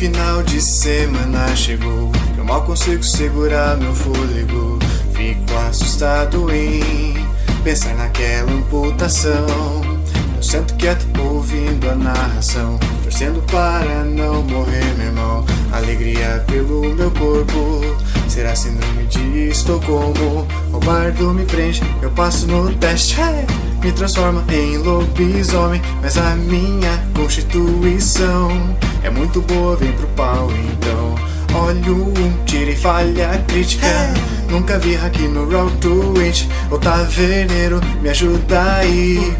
final de semana chegou. Eu mal consigo segurar meu fôlego. Fico assustado em pensar naquela amputação. Eu sento quieto ouvindo a narração, torcendo para não morrer, meu irmão. Alegria pelo meu corpo, será síndrome de Estocolmo. O bardo me prende, eu passo no teste. Me transforma em lobisomem, mas a minha constituição é muito boa, vem pro pau então. Olho um, tira e falha crítica. Nunca vi aqui no Road to It. O taverneiro me ajuda aí.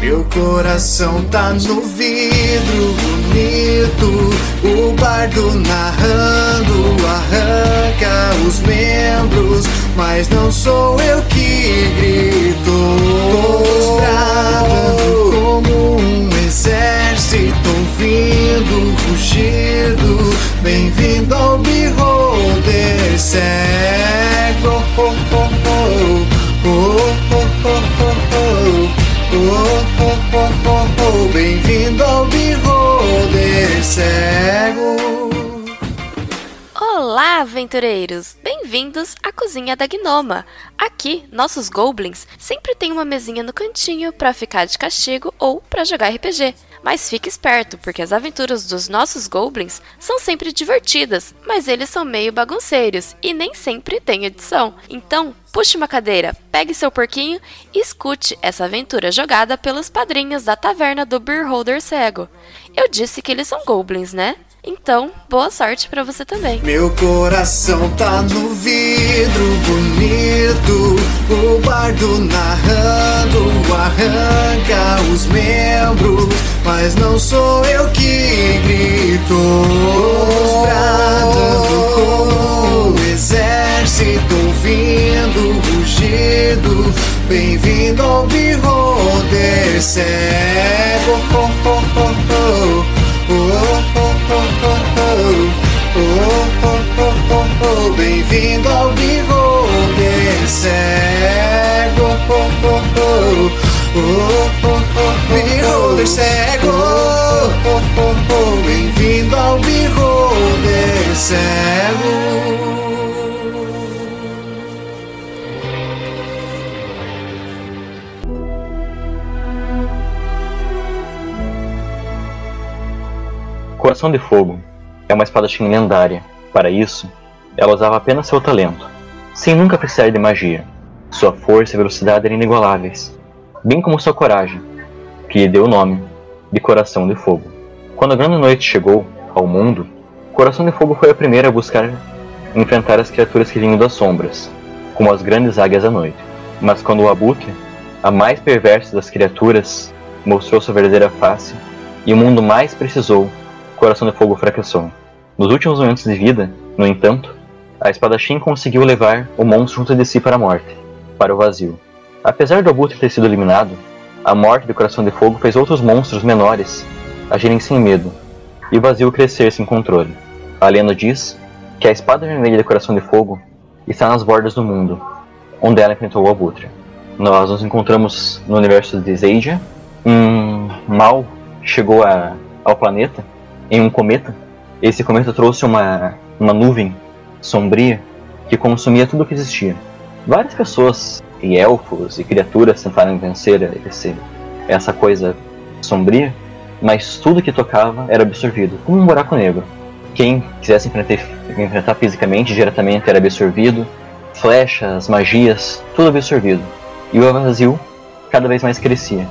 Meu coração tá no vidro bonito. O bardo narrando arranca os membros. Mas não sou eu que gritou. Todos bravos como um exército ouvindo rugido. Bem-vindo ao Beholder Cego. Oh, oh, oh. Oh, oh, oh, oh, oh. Oh, oh, oh, oh. Bem-vindo ao Beholder Cego. Olá, aventureiros! Bem-vindos à cozinha da Gnoma. Aqui, nossos goblins sempre têm uma mesinha no cantinho para ficar de castigo ou para jogar RPG. Mas fique esperto, porque as aventuras dos nossos goblins são sempre divertidas, mas eles são meio bagunceiros e nem sempre têm edição. Então, puxe uma cadeira, pegue seu porquinho e escute essa aventura jogada pelos padrinhos da taverna do Beholder Cego. Eu disse que eles são goblins, né? Então, boa sorte para você também. Meu coração tá no vidro bonito. O bardo narrando arranca os membros. Mas não sou eu que grito. Bradando como o exército ouvindo rugido. Bem-vindo ao Beholder cego. Bem-vindo ao Beholder cego. Oh, oh, oh. Oh, oh, oh, Beholder cego. Oh, oh, oh. Bem-vindo ao Beholder cego. Coração de Fogo é uma espadachim lendária. Para isso, ela usava apenas seu talento, sem nunca precisar de magia. Sua força e velocidade eram inigualáveis, bem como sua coragem, que lhe deu o nome de Coração de Fogo. Quando a grande noite chegou ao mundo, Coração de Fogo foi a primeira a buscar enfrentar as criaturas que vinham das sombras, como as grandes águias da noite. Mas quando o Abutre, a mais perversa das criaturas, mostrou sua verdadeira face e o mundo mais precisou Coração de Fogo fracassou. Nos últimos momentos de vida, no entanto, a espadachim conseguiu levar o monstro junto de si para a morte, para o vazio. Apesar do Abutre ter sido eliminado, a morte do Coração de Fogo fez outros monstros menores agirem sem medo, e o vazio crescer sem controle. A lenda diz que a espada vermelha do Coração de Fogo está nas bordas do mundo, onde ela enfrentou o Abutre. Nós nos encontramos no universo de Zeidia. Um mal chegou a, ao planeta em um cometa. Esse cometa trouxe uma, uma nuvem sombria que consumia tudo o que existia. Várias pessoas, e elfos e criaturas, tentaram vencer esse, essa coisa sombria, mas tudo que tocava era absorvido, como um buraco negro. Quem quisesse enfrentar, enfrentar fisicamente, diretamente, era absorvido. Flechas, magias, tudo absorvido. E o vazio cada vez mais crescia,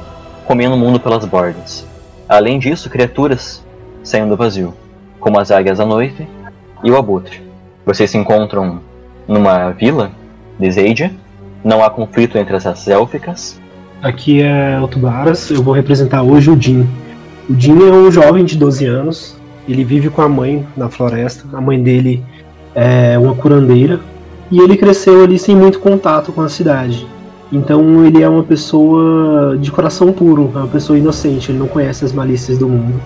comendo o mundo pelas bordas. Além disso, criaturas saem do vazio, como as águias à noite e o abutre. Vocês se encontram numa vila de Zeidia, não há conflito entre as raças élficas. Aqui é o Tubaras, eu vou representar hoje o Jin. O Jin é um jovem de 12 anos, ele vive com a mãe na floresta, a mãe dele é uma curandeira, e ele cresceu ali sem muito contato com a cidade. Então ele é uma pessoa de coração puro, é uma pessoa inocente, ele não conhece as malícias do mundo.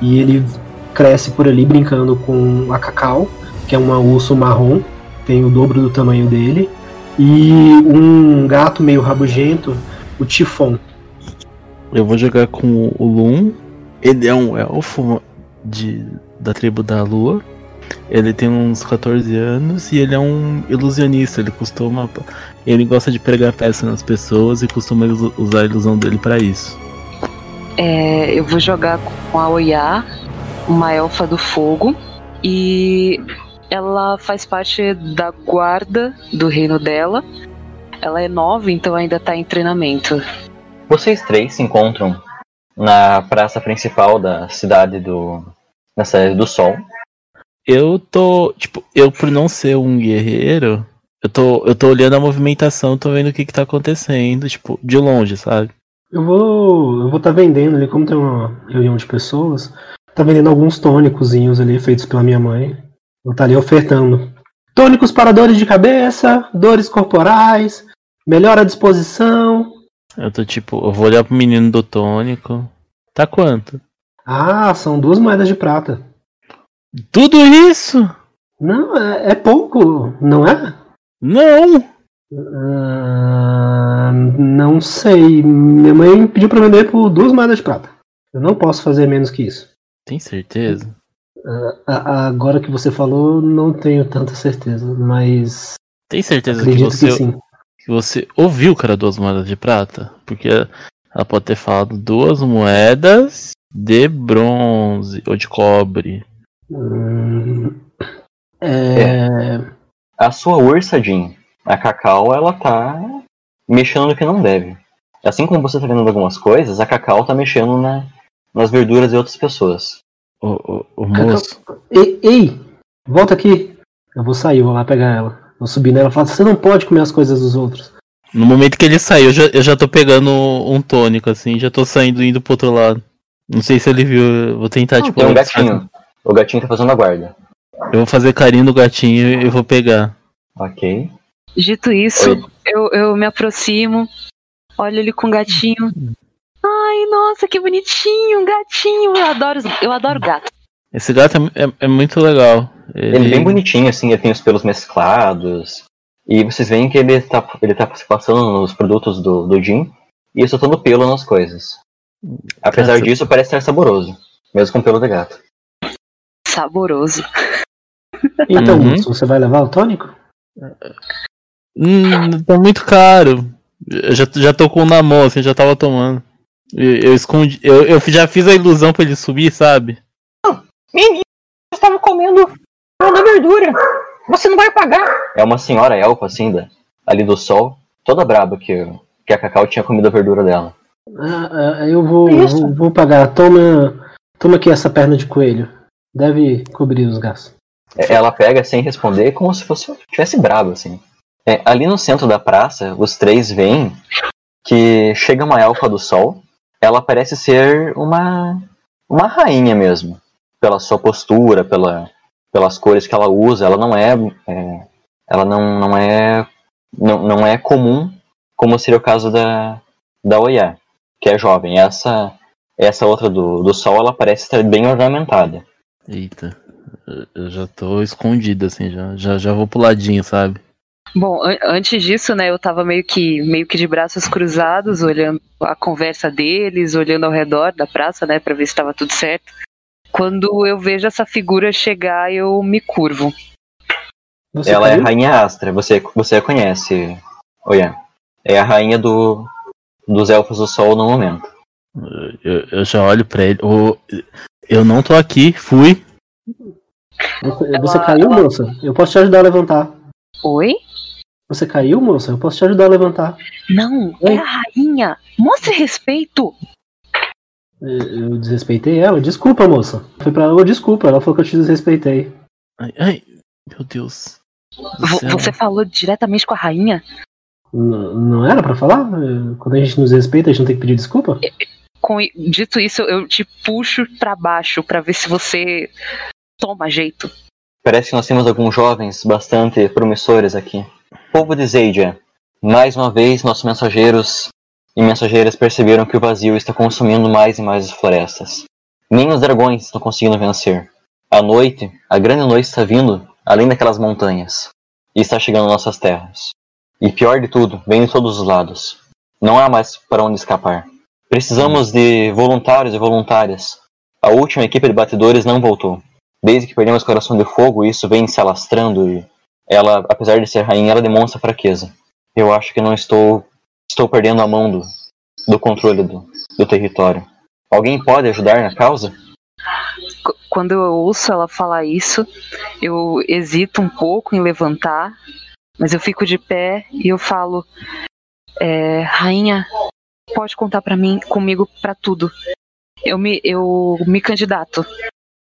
E ele cresce por ali brincando com a Cacau, que é uma urso marrom, tem o dobro do tamanho dele, e um gato meio rabugento, o Tifon. Eu vou jogar com o Lum. Ele é um elfo de da tribo da lua. Ele tem uns 14 anos e ele é um ilusionista. Ele costuma. Ele gosta de pregar peça nas pessoas e costuma usar a ilusão dele para isso. É, eu vou jogar com a Oya, uma elfa do fogo. E ela faz parte da guarda do reino dela. Ela é nova, então ainda tá em treinamento. Vocês três se encontram na praça principal da cidade do. na cidade do Sol. Eu tô. Tipo, eu por não ser um guerreiro, eu tô, eu tô olhando a movimentação, tô vendo o que que tá acontecendo, tipo, de longe, sabe? Eu vou. Eu vou estar tá vendendo ali, como tem uma reunião de pessoas, tá vendendo alguns tônicozinhos ali feitos pela minha mãe. Eu tá ali ofertando. Tônicos para dores de cabeça, dores corporais, melhora a disposição. Eu tô tipo, eu vou olhar pro menino do tônico. Tá quanto? Ah, são duas moedas de prata. Tudo isso? Não, é, é pouco, não é? Não! Uh, não sei. Minha mãe pediu pra vender por duas moedas de prata. Eu não posso fazer menos que isso. Tem certeza? Uh, agora que você falou, não tenho tanta certeza, mas. Tem certeza que você, que, que você ouviu o cara duas moedas de prata? Porque ela pode ter falado duas moedas de bronze ou de cobre. Hum, é... é... A sua ursa, Jim, a Cacau, ela tá mexendo no que não deve. Assim como você tá vendo algumas coisas, a Cacau tá mexendo na, nas verduras de outras pessoas. O, o, o moço. Ei, ei, volta aqui. Eu vou sair, vou lá pegar ela. Vou subir nela e falar: você não pode comer as coisas dos outros. No momento que ele saiu, eu já, eu já tô pegando um tônico, assim, já tô saindo indo pro outro lado. Não sei se ele viu, eu vou tentar, não, tipo. Tem um gatinho. O gatinho tá fazendo a guarda. Eu vou fazer carinho no gatinho e vou pegar. Ok. Dito isso, eu, eu me aproximo, olho ele com o gatinho. Ai, nossa, que bonitinho, um gatinho. Eu adoro, eu adoro gato. Esse gato é, é, é muito legal. Ele... ele... é bem bonitinho, assim, ele tem os pelos mesclados. E vocês veem que ele tá, ele tá passando nos produtos do, do Jim e soltando pelo nas coisas. Apesar Nossa. disso, parece ser saboroso, mesmo com pelo de gato saboroso. Então, uhum. você vai levar o tônico? Hum, tá muito caro. Eu já, já tô com na mão, assim, já tava tomando. Eu, eu escondi. Eu, eu já fiz a ilusão pra ele subir, sabe? Menino, eu estava comendo toda a verdura. Você não vai pagar. É uma senhora elfa, assim, da, ali do sol, toda braba que, que a Cacau tinha comido a verdura dela. Ah, ah eu vou, vou, vou pagar. Toma, toma aqui essa perna de coelho. Deve cobrir os gastos. É, ela pega sem responder, como se fosse tivesse bravo, assim. É, ali no centro da praça, os três veem que chega uma elfa do sol. Ela parece ser uma uma rainha mesmo, pela sua postura, pela, pelas cores que ela usa. Ela não é, é ela não, não é não, não é comum, como seria o caso da da Oya, que é jovem. Essa essa outra do, do sol, ela parece estar bem ornamentada. Eita, eu já tô escondido, assim, já, já, já vou pro ladinho, sabe? Bom, an antes disso, né, eu tava meio que, meio que de braços cruzados, olhando a conversa deles, olhando ao redor da praça, né, pra ver se tava tudo certo. Quando eu vejo essa figura chegar, eu me curvo. Você Ela caiu? é a Rainha Astra, você, você a conhece, Oian. É a rainha do, dos Elfos do Sol no momento. Eu, eu já olho pra ele. O, eu não tô aqui, fui. Você, você caiu, moça? Eu posso te ajudar a levantar. Oi? Você caiu, moça? Eu posso te ajudar a levantar. Não, Oi? é a rainha. Mostre respeito. Eu desrespeitei ela? Desculpa, moça. Foi pra ela, desculpa. Ela falou que eu te desrespeitei. Ai, ai meu Deus. Você falou diretamente com a rainha? N não era para falar? Quando a gente nos respeita, a gente não tem que pedir desculpa? com dito isso, eu te puxo para baixo para ver se você toma jeito. Parece que nós temos alguns jovens bastante promissores aqui. Povo de Zeidia, mais uma vez nossos mensageiros e mensageiras perceberam que o vazio está consumindo mais e mais as florestas. Nem os dragões estão conseguindo vencer. A noite, a grande noite está vindo além daquelas montanhas e está chegando nossas terras. E pior de tudo, vem de todos os lados. Não há mais para onde escapar. Precisamos de voluntários e voluntárias. A última equipe de batedores não voltou. desde que perdemos o coração de fogo, isso vem se alastrando e ela, apesar de ser rainha, ela demonstra fraqueza. Eu acho que não estou estou perdendo a mão do, do controle do, do território. Alguém pode ajudar na causa? Quando eu ouço ela falar isso, eu hesito um pouco em levantar, mas eu fico de pé e eu falo: é, Rainha, pode contar para mim, comigo, para tudo. Eu me, eu me candidato.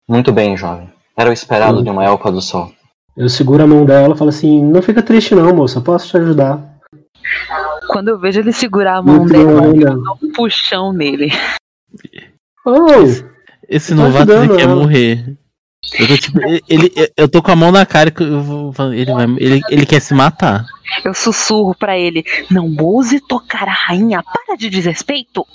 Muito bem, jovem. Era o esperado de uma elfa do sol. Eu seguro a mão dela e falo assim: Não fica triste, não, moça, posso te ajudar. Quando eu vejo ele segurar a mão Muito dela, eu dou um puxão nele. Oh, esse novato ele quer morrer. Eu tô, tipo, ele, eu tô com a mão na cara que eu vou, ele, vai, ele, ele quer se matar. Eu sussurro para ele: Não ouse tocar a rainha, para de desrespeito.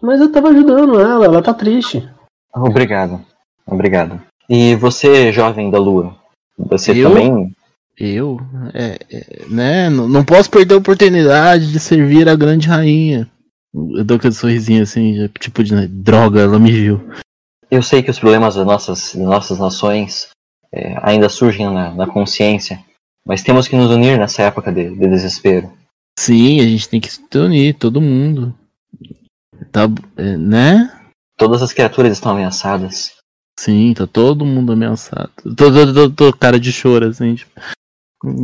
Mas eu tava ajudando ela, ela tá triste. Obrigado, obrigado. E você, jovem da lua, você eu? também. Eu? É, é, né? Não, não posso perder a oportunidade de servir a grande rainha. Eu dou aquele sorrisinho assim, tipo de né, droga, ela me viu. Eu sei que os problemas das nossas, das nossas nações é, ainda surgem na, na, consciência, mas temos que nos unir nessa época de, de, desespero. Sim, a gente tem que se unir, todo mundo. Tá, é, né? Todas as criaturas estão ameaçadas. Sim, tá todo mundo ameaçado. Tô, tô, tô, tô cara de choro, assim, tipo,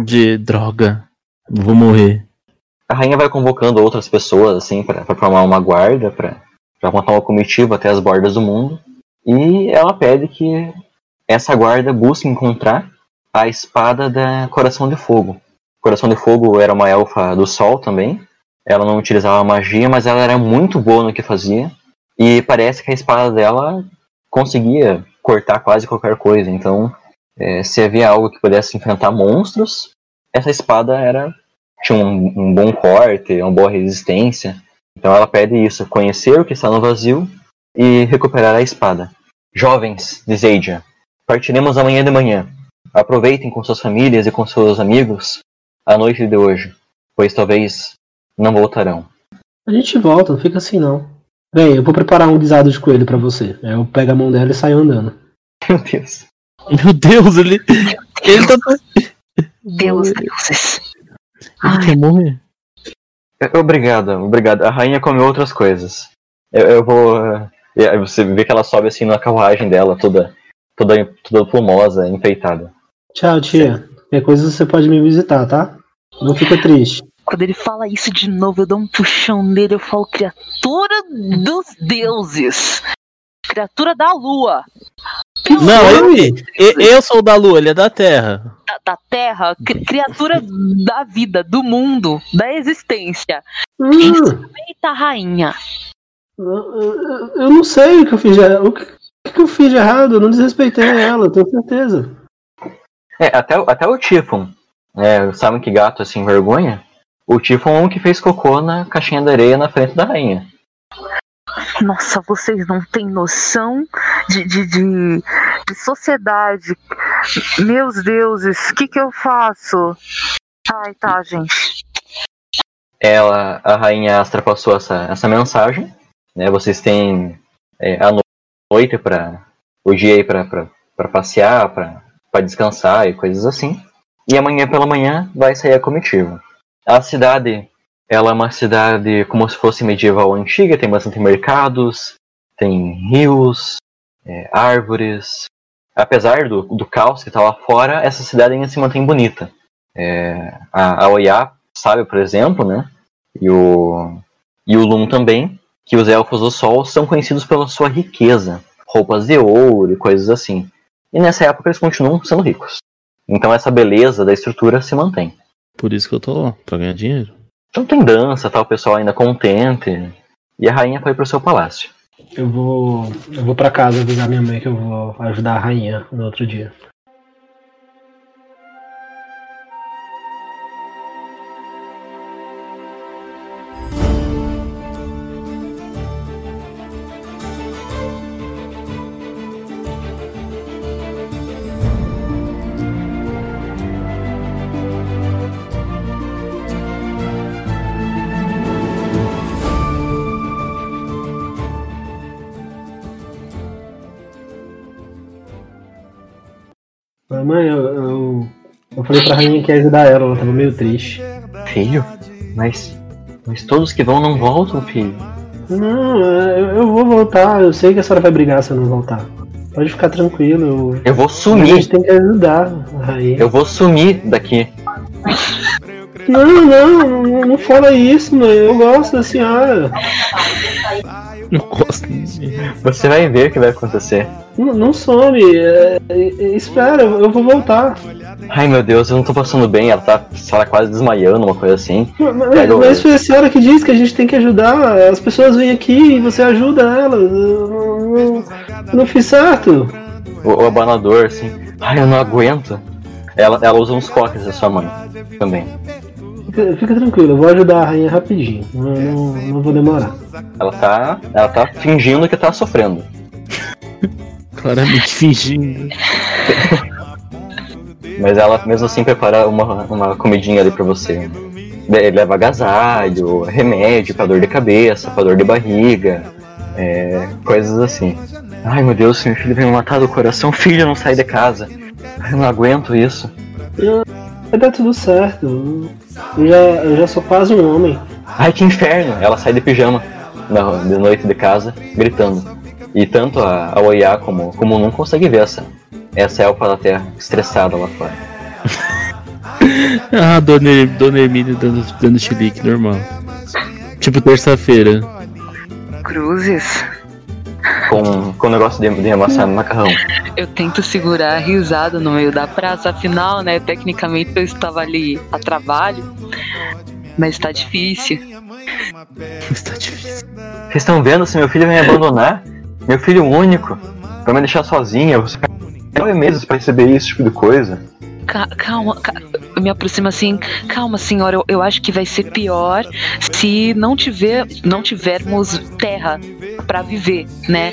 de droga. Vou morrer a rainha vai convocando outras pessoas, assim, para formar uma guarda, para montar uma comitiva até as bordas do mundo. E ela pede que essa guarda busque encontrar a espada da Coração de Fogo. Coração de Fogo era uma elfa do sol também. Ela não utilizava magia, mas ela era muito boa no que fazia. E parece que a espada dela conseguia cortar quase qualquer coisa. Então, é, se havia algo que pudesse enfrentar monstros, essa espada era tinha um, um bom corte, uma boa resistência. Então ela pede isso, conhecer o que está no vazio e recuperar a espada. Jovens, diz Aja, partiremos amanhã de manhã. Aproveitem com suas famílias e com seus amigos a noite de hoje, pois talvez não voltarão. A gente volta, não fica assim não. Bem, eu vou preparar um guisado de coelho para você. Aí eu pego a mão dela e saio andando. Meu Deus. Meu Deus, ele. Ele tá. Deus, deuses. Ele quer morrer. Obrigado, obrigado. A rainha comeu outras coisas. Eu, eu vou. Aí você vê que ela sobe assim na carruagem dela, toda, toda, toda plumosa, enfeitada. Tchau, tia. Qualquer coisa você pode me visitar, tá? Não fica triste. Quando ele fala isso de novo, eu dou um puxão nele, eu falo, criatura dos deuses. Criatura da lua. Não, ele, eu sou da lua, ele é da terra. Da, da terra, criatura da vida, do mundo, da existência. Hum. Respeita a rainha. Eu, eu, não sei o que eu fiz de, o que, que eu fiz de errado, eu não desrespeitei ela, tenho certeza. É, até, até o Tifon, é, sabe que gato assim vergonha? O Tifon é um que fez cocô na caixinha de areia na frente da rainha. Nossa, vocês não têm noção de, de, de, de sociedade. Meus deuses, o que, que eu faço? Ai, tá, gente. Ela, a rainha Astra passou essa, essa mensagem. Né? Vocês têm é, a noite para o dia aí para passear, para descansar e coisas assim. E amanhã pela manhã vai sair a comitiva. A cidade ela é uma cidade como se fosse medieval antiga, tem bastante mercados, tem rios, é, árvores. Apesar do, do caos que está lá fora, essa cidade ainda se mantém bonita. É, a, a Oiá sabe, por exemplo, né? E o, e o Lum também, que os Elfos do Sol são conhecidos pela sua riqueza. Roupas de ouro e coisas assim. E nessa época eles continuam sendo ricos. Então essa beleza da estrutura se mantém. Por isso que eu tô lá, pra ganhar dinheiro. Então tem dança, tá? O pessoal ainda contente. E a rainha foi pro seu palácio. Eu vou. Eu vou para casa avisar minha mãe que eu vou ajudar a rainha no outro dia. Eu falei pra rainha que ia ajudar ela, ela tava meio triste. Filho? Mas. Mas todos que vão não voltam, filho. Não, eu, eu vou voltar, eu sei que a senhora vai brigar se eu não voltar. Pode ficar tranquilo, eu, Eu vou a gente sumir. tem que ajudar a rainha. Eu vou sumir daqui. Não, não, não, não fala isso, mãe. Eu gosto da senhora. Não gosto Você vai ver o que vai acontecer. Não, não some. é, é, espera, eu vou voltar. Ai meu Deus, eu não tô passando bem. Ela tá, lá, quase desmaiando, uma coisa assim. Mas, o- mas foi a senhora que disse que a gente tem que ajudar. As pessoas vêm aqui e você ajuda elas. Eu não, eu não fiz certo. O, o abanador, assim. Ai, eu não aguento. Ela, ela usa uns coques da sua mãe também. Fica, fica tranquilo, eu vou ajudar a rainha rapidinho. Não, não, não vou demorar. Ela tá. Ela tá fingindo que tá sofrendo. Claramente fingindo. Mas ela mesmo assim prepara uma, uma comidinha ali pra você. Le- Leva agasalho, remédio pra dor de cabeça, pra dor de barriga, é, coisas assim. Ai meu Deus, meu filho veio me matar do coração, filho, não sai de casa. Ai, Eu não aguento isso. Vai dar tudo certo. Eu já, eu já sou quase um homem. Ai que inferno! Ela sai de pijama na, de noite de casa, gritando. E tanto a, a Oiá como, como o não consegue ver essa, essa elfa da terra estressada lá fora. Ah, Dona, Dona Hermínia dando, dando chilique, normal. Tipo terça-feira. Cruzes. Com, com o negócio de, de amassar macarrão. Eu tento segurar a risada no meio da praça, afinal, né? Tecnicamente eu estava ali a trabalho, mas tá difícil. Está difícil. Vocês estão vendo se meu filho vai me abandonar? Meu filho único, vai me deixar sozinha. Você nove meses pra receber esse tipo de coisa. Ca- calma, ca- me aproximo assim. Calma, senhora, eu, eu acho que vai ser pior se não tiver, não tivermos terra pra viver, né?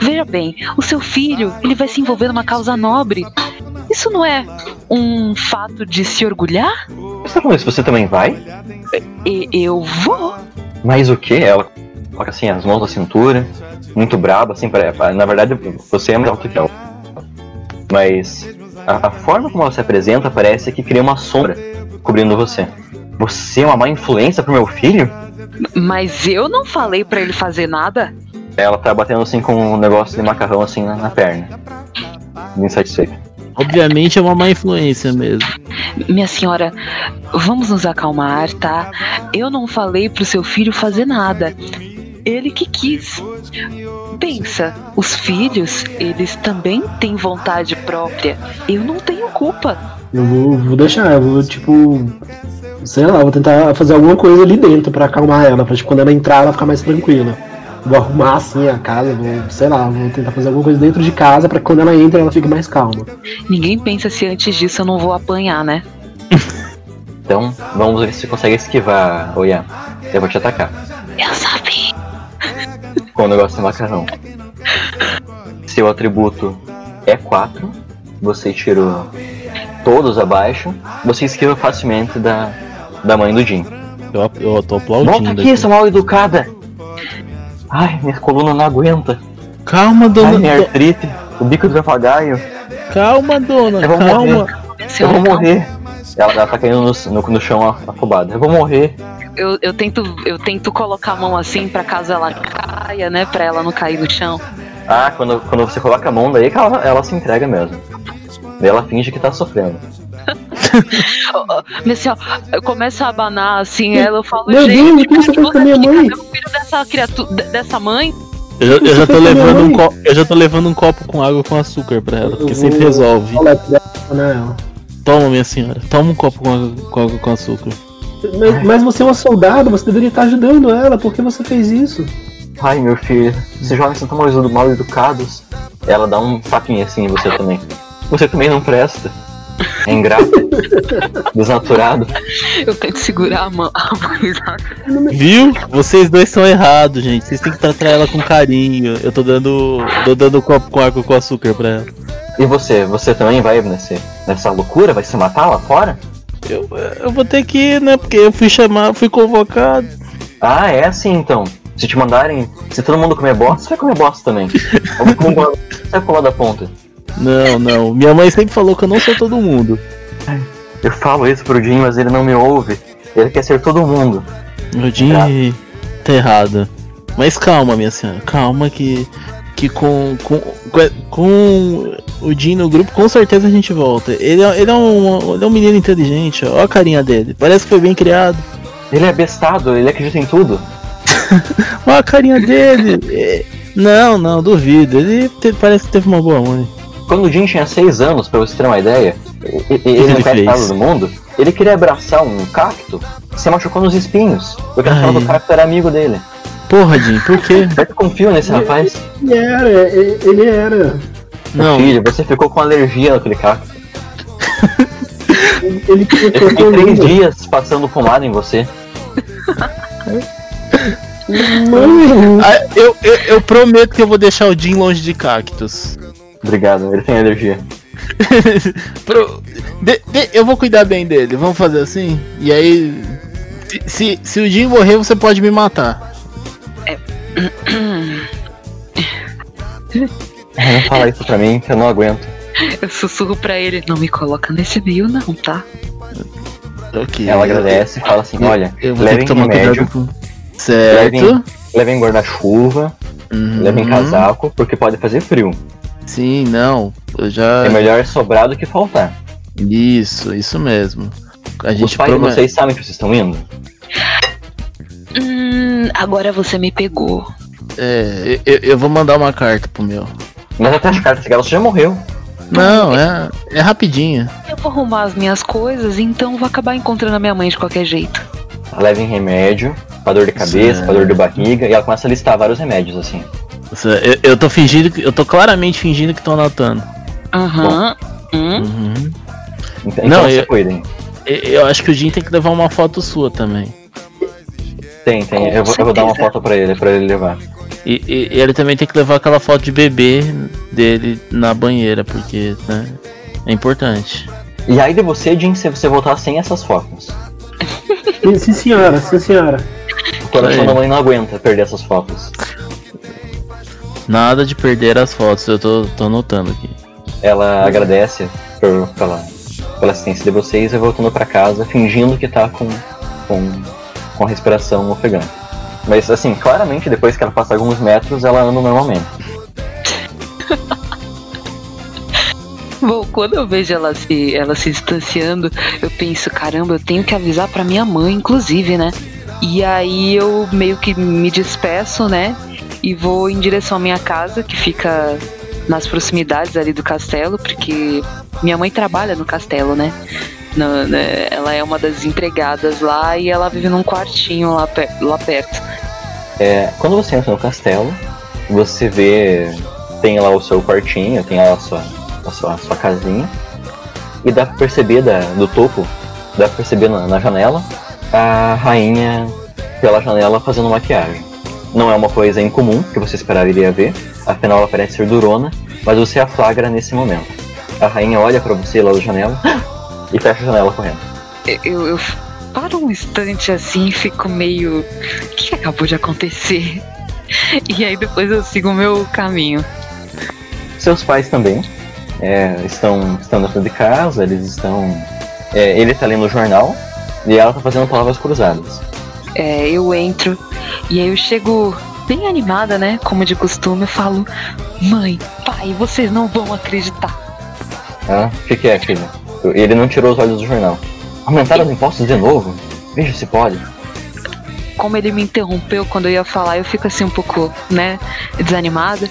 Veja bem, o seu filho, ele vai se envolver numa causa nobre. Isso não é um fato de se orgulhar? Você falando isso? Você também vai? E eu vou. Mas o que? Ela coloca assim as mãos na cintura, muito braba, assim, pra, pra- na verdade você é mais alto que ela. Mas a, a forma como ela se apresenta parece que cria uma sombra cobrindo você. Você é uma má influência pro meu filho? Mas eu não falei pra ele fazer nada. Ela tá batendo assim com um negócio de macarrão assim na, na perna. Bem satisfeita. Obviamente é uma má influência mesmo. Minha senhora, vamos nos acalmar, tá? Eu não falei pro seu filho fazer nada. Ele que quis. Pensa, os filhos, eles também têm vontade própria. Eu não tenho culpa. Eu vou, vou deixar, eu vou tipo. Sei lá, vou tentar fazer alguma coisa ali dentro pra acalmar ela, pra tipo, quando ela entrar ela ficar mais tranquila. Vou arrumar assim a casa, vou, sei lá, vou tentar fazer alguma coisa dentro de casa pra que quando ela entra ela fique mais calma. Ninguém pensa se antes disso eu não vou apanhar, né? Então, vamos ver se você consegue esquivar, Oya. Eu vou te atacar. Eu sabia. Com o negócio de macarrão. Seu atributo é 4. Você tirou todos abaixo. Você esquiva facilmente da, da mãe do Jim. Eu, eu tô Volta aplaudindo. aqui, aqui. sua mal educada! Ai, minha coluna não aguenta. Calma, Ai, dona. minha do- artrite. O bico do papagaio. Calma, dona. Eu vou Calma. morrer. Eu vou calma. morrer. Ela, ela tá caindo no, no, no chão afobada. Eu vou morrer. Eu, eu, tento, eu tento colocar a mão assim pra caso ela caia, né? Pra ela não cair no chão. Ah, quando, quando você coloca a mão daí que ela, ela se entrega mesmo. Daí ela finge que tá sofrendo. Ó, ó, Minha senhora, eu começo a abanar assim, ela eu falo, Meu gente, Deus, o que você fez com a minha mãe? cadê o filho dessa criatura, dessa mãe? Eu, já- eu já tô Você levando um copo, eu já tô levando um copo com água com açúcar pra ela, porque sempre resolve. Olha, né. Toma, minha senhora. Toma um copo com água com, com açúcar. Mas, mas você é uma soldada, você deveria estar ajudando ela, por que você fez isso? Ai, meu filho, esses jovens são tão mal edu- mal educados. Ela dá um tapinha assim em você também. Você também não presta. É ingrato. Desnaturado. Eu tento segurar a mão. Viu? Vocês dois são errados, gente. Vocês têm que tratar ela com carinho. Eu tô dando. tô dando um copo com água com açúcar pra ela. E você? Você também vai nesse, nessa loucura? Vai se matar lá fora? Eu, eu vou ter que ir, né? Porque eu fui chamar, fui convocado. Ah, é assim então. Se te mandarem. Se todo mundo comer bosta, você vai comer bosta também. Vamos comer você vai pular da ponta. Não, não. Minha mãe sempre falou que eu não sou todo mundo. Eu falo isso pro Jim, mas ele não me ouve. Ele quer ser todo mundo. O Jim tá errado. Mas calma, minha senhora, calma que. Que com, com, com o Jim no grupo, com certeza a gente volta. Ele é, ele é, um, ele é um menino inteligente, ó. Olha a carinha dele. Parece que foi bem criado. Ele é bestado, ele acredita em tudo. Olha a carinha dele. É, não, não, duvido. Ele te, parece que teve uma boa mãe. Quando o Jim tinha 6 anos, pra você ter uma ideia, ele, ele não quer do mundo, ele queria abraçar um cacto se machucou nos espinhos. Porque achava que o cacto era amigo dele. Porra, Jim, por quê? Você confia nesse rapaz? Ele era, ele era. Não. Filho, você ficou com alergia naquele cacto. ele, ele Eu fiquei três dias passando pomada em você. Mano. Ah, eu, eu, eu, prometo que eu vou deixar o Jim longe de cactos. Obrigado, ele tem alergia. Pro, de, de, eu vou cuidar bem dele, vamos fazer assim? E aí. Se, se o Jim morrer, você pode me matar. Não fala isso pra mim que eu não aguento. Eu sussurro pra ele, não me coloca nesse meio não, tá? Ok. Ela agradece e fala assim, olha, eu vou levem remédio, com... certo. levem, levem guarda-chuva, uhum. levem casaco, porque pode fazer frio. Sim, não, eu já... É melhor sobrar do que faltar. Isso, isso mesmo. A gente Os pais vocês sabem que vocês estão indo? Agora você me pegou. É, eu, eu vou mandar uma carta pro meu. Mas até as cartas que ela já morreu. Não, é, é rapidinho. Eu vou arrumar as minhas coisas, então vou acabar encontrando a minha mãe de qualquer jeito. Levem remédio, pra dor de cabeça, pra dor de barriga, e ela começa a listar vários remédios, assim. Eu, eu tô fingindo que. Eu tô claramente fingindo que tô anotando. Aham. Uhum. uhum. Então, Não, eu, cuidem. Eu acho que o Jim tem que levar uma foto sua também. Tem, tem. Eu vou, eu vou, dar uma foto pra ele, pra ele levar. E, e, e, ele também tem que levar aquela foto de bebê dele na banheira, porque né, é importante. E aí de você, Jim, se você voltar sem essas fotos? sim, senhora, sim, senhora. O coração da mãe não aguenta perder essas fotos. Nada de perder as fotos, eu tô, tô anotando aqui. Ela agradece por, pela, pela assistência de vocês e voltando para casa, fingindo que tá com, com, com respiração ofegante. Mas assim, claramente depois que ela passa alguns metros, ela anda normalmente. Bom, quando eu vejo ela se, ela se distanciando, eu penso, caramba, eu tenho que avisar para minha mãe, inclusive, né? E aí eu meio que me despeço, né? E vou em direção à minha casa, que fica nas proximidades ali do castelo, porque minha mãe trabalha no castelo, né? No, né? Ela é uma das empregadas lá e ela vive num quartinho lá, per lá perto. É, quando você entra no castelo, você vê. Tem lá o seu quartinho, tem lá a sua, a sua, a sua casinha. E dá pra perceber da, do topo, dá pra perceber na, na janela a rainha pela janela fazendo maquiagem. Não é uma coisa incomum que você esperaria ver, afinal ela parece ser durona, mas você a flagra nesse momento. A rainha olha para você lá da janela e fecha a janela correndo. Eu, eu paro um instante assim e fico meio. O que acabou de acontecer? E aí depois eu sigo o meu caminho. Seus pais também é, estão, estão dentro de casa, eles estão. É, ele está lendo o jornal e ela está fazendo palavras cruzadas. É, eu entro e aí eu chego bem animada, né? Como de costume, eu falo: Mãe, pai, vocês não vão acreditar. Ah, o que, que é, filho? Ele não tirou os olhos do jornal. Aumentaram os impostos de novo? Veja se pode. Como ele me interrompeu quando eu ia falar, eu fico assim um pouco, né, desanimada.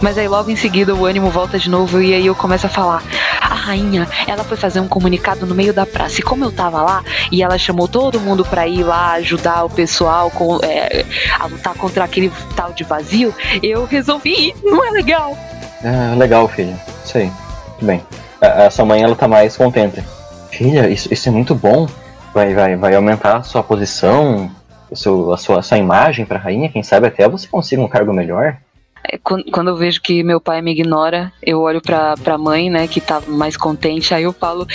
Mas aí logo em seguida o ânimo volta de novo e aí eu começo a falar. A rainha, ela foi fazer um comunicado no meio da praça. E como eu tava lá, e ela chamou todo mundo pra ir lá ajudar o pessoal com, é, a lutar contra aquele tal de vazio, eu resolvi ir. Não é legal? É, legal, filha. Aí. Tudo bem a, a sua mãe ela tá mais contente. Filha, isso, isso é muito bom. Vai, vai, vai aumentar a sua posição, o seu, a, sua, a sua imagem pra rainha. Quem sabe até você consiga um cargo melhor. É, quan- Quando eu vejo que meu pai me ignora, eu olho pra, pra mãe, né, que tá mais contente, aí eu falo,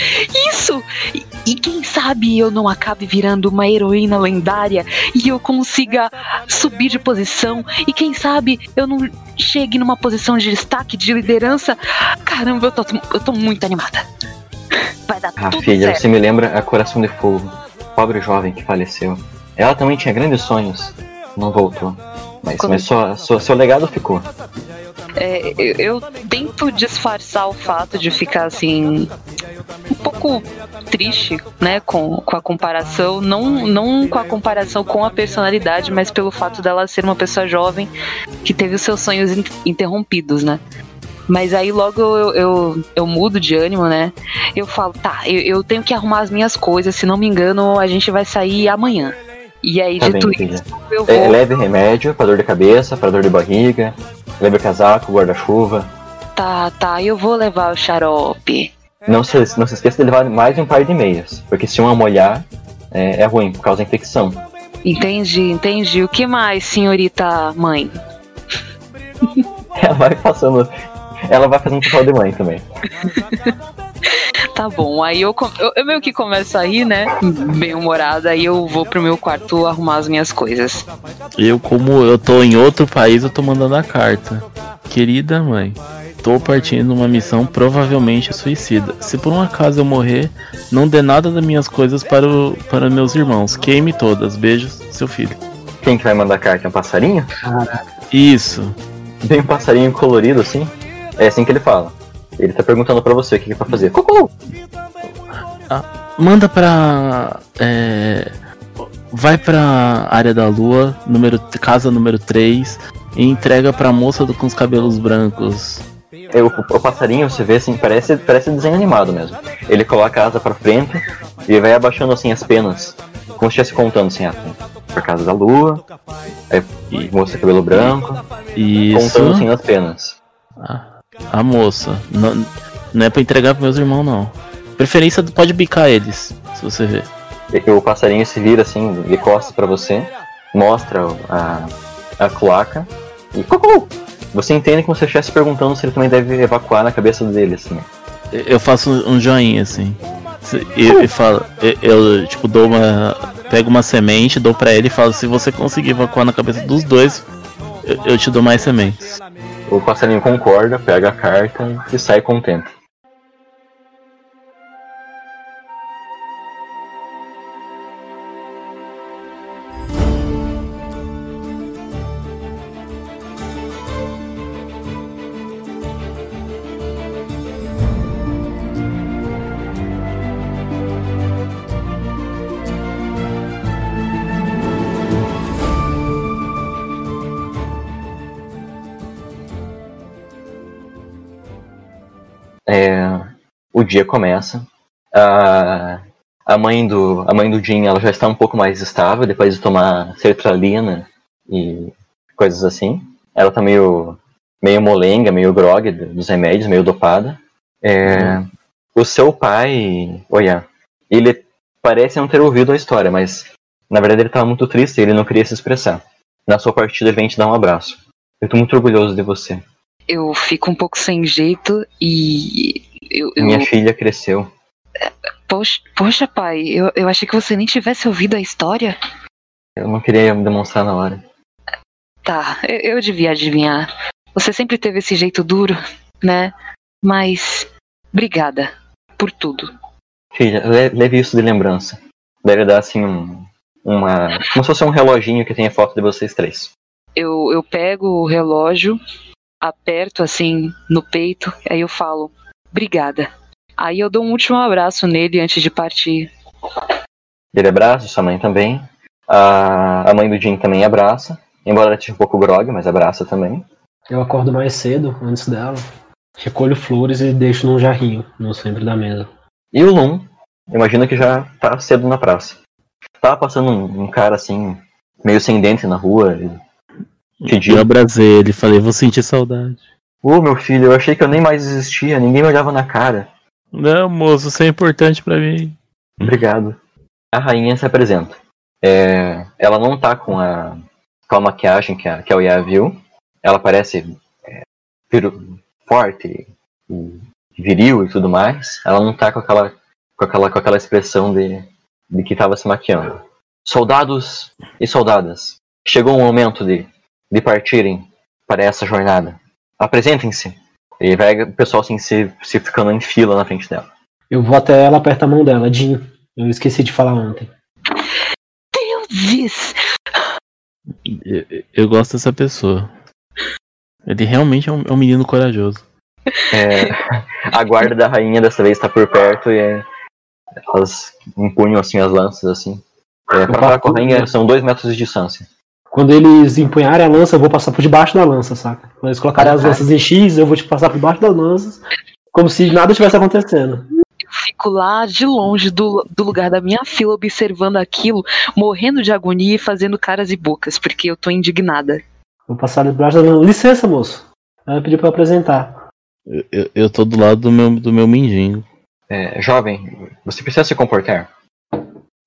isso! E, e quem sabe eu não acabe virando uma heroína lendária e eu consiga subir de posição, e quem sabe eu não chegue numa posição de destaque, de liderança. Caramba, eu tô, eu tô muito animada. Vai dar Ah, tudo filha, certo. você me lembra a Coração de Fogo, pobre jovem que faleceu. Ela também tinha grandes sonhos, não voltou. Mas, Quando- mas só, só- seu legado ficou. É, eu, eu tento disfarçar o fato de ficar assim um pouco triste, né, com, com a comparação, não, não com a comparação com a personalidade, mas pelo fato dela ser uma pessoa jovem que teve os seus sonhos in- interrompidos, né? Mas aí logo eu, eu, eu mudo de ânimo, né? Eu falo, tá, eu, eu tenho que arrumar as minhas coisas, se não me engano, a gente vai sair amanhã. E aí, Tá dito bem, isso, eu É, vou. leve remédio para dor de cabeça, para dor de barriga, leve casaco, guarda-chuva. Tá, tá, eu vou levar o xarope. Não se, não se esqueça de levar mais de um par de meias, porque se uma molhar, é, é ruim, causa infecção. Entendi, entendi. O que mais, senhorita mãe? Ela vai passando. Ela vai fazendo papel de mãe também. Tá bom, aí eu, com- eu, eu meio que começo a rir, né? Bem humorada, aí eu vou pro meu quarto arrumar as minhas coisas. Eu, como eu tô em outro país, eu tô mandando a carta. Querida mãe, tô partindo numa missão provavelmente suicida. Se por um acaso eu morrer, não dê nada das minhas coisas para, o, para meus irmãos. Queime todas. Beijos, seu filho. Quem que vai mandar carta? É um passarinho? Isso. Vem um passarinho colorido assim? É assim que ele fala. Ele tá perguntando pra você o que, que é pra fazer. Cucu! Manda pra. É, vai pra área da lua, número, casa número 3, e entrega pra moça do- com os cabelos brancos. É, o, o passarinho, você vê assim, parece, parece desenho animado mesmo. Ele coloca a asa pra frente e vai abaixando assim as penas. Como se estivesse contando assim, ah, por casa da lua, aí E- moça cabelo branco, Isso. contando assim as penas. A, a moça. Não, não é pra entregar pros meus irmãos, não. Preferência pode bicar eles, se você ver. O passarinho se vira assim, de costas pra você, mostra a, a cloaca e cucu! Você entende como se estivesse perguntando se ele também deve evacuar na cabeça dele, assim. Eu faço um joinha assim. E, e falo, eu, eu, tipo dou uma. Pego uma semente, dou pra ele e falo, se você conseguir evacuar na cabeça dos dois, eu, eu te dou mais sementes. O passarinho concorda, pega a carta e sai contente. Dia começa. A, a mãe do a mãe do Jim ela já está um pouco mais estável depois de tomar sertralina e coisas assim. Ela tá meio meio molenga, meio grog dos remédios, meio dopada. É, O seu pai, olha, ele parece não ter ouvido a história, mas na verdade ele estava muito triste e ele não queria se expressar. Na sua partida ele vem te dar um abraço. Eu tô muito orgulhoso de você. Eu fico um pouco sem jeito e. Eu, eu- Minha filha cresceu. poxa, poxa, pai, eu, eu achei que você nem tivesse ouvido a história. Eu não queria demonstrar na hora. Tá, eu, eu devia adivinhar. Você sempre teve esse jeito duro, né? Mas. Obrigada por tudo. Filha, le- leve isso de lembrança. Deve dar assim um. Uma. Como se fosse um reloginho que tenha foto de vocês três. Eu, eu pego o relógio, aperto assim no peito, aí eu falo, obrigada. Aí eu dou um último abraço nele antes de partir. Ele abraça, sua mãe também. A, a mãe do Jim também abraça. Embora ela esteja um pouco grog, mas abraça também. Eu acordo mais cedo, antes dela. Recolho flores e deixo num jarrinho, no centro da mesa. E o Lum, imagina que já tá cedo na praça. Tava passando um, um cara assim, meio sem dente na rua. E pediu. Eu abracei ele, falei, vou sentir saudade. Ô meu filho, eu achei que eu nem mais existia, ninguém me olhava na cara. Não, moço, isso é importante pra mim. Obrigado. A rainha se apresenta. É, ela não tá com a, com a maquiagem que a, que a Oya viu. ela parece é, forte, e viril e tudo mais, ela não tá com aquela, com aquela, com aquela expressão de, de que estava se maquiando. Soldados e soldadas, chegou o momento de, de partirem para essa jornada. Apresentem-se. E vai o pessoal assim, se, se ficando em fila na frente dela. Eu vou até ela, aperta a mão dela, Jim. Eu esqueci de falar ontem. Deuses! Eu, eu gosto dessa pessoa. Ele realmente é um, é um menino corajoso. É, a guarda da rainha dessa vez está por perto e é, elas empunham assim as lanças assim. É, para falar com a rainha são dois metros de distância. Quando eles empunharem a lança, eu vou passar por debaixo da lança, saca? Quando eles colocarem as lanças em X, eu vou te passar por debaixo das lanças, como se nada tivesse acontecendo. Fico lá de longe do, do lugar da minha fila, observando aquilo, morrendo de agonia e fazendo caras e bocas, porque eu tô indignada. Vou passar debaixo das lanças. Licença, moço. Ela pediu pra eu apresentar. Eu, eu, eu tô do lado do meu, do meu mindinho. É, jovem, você precisa se comportar.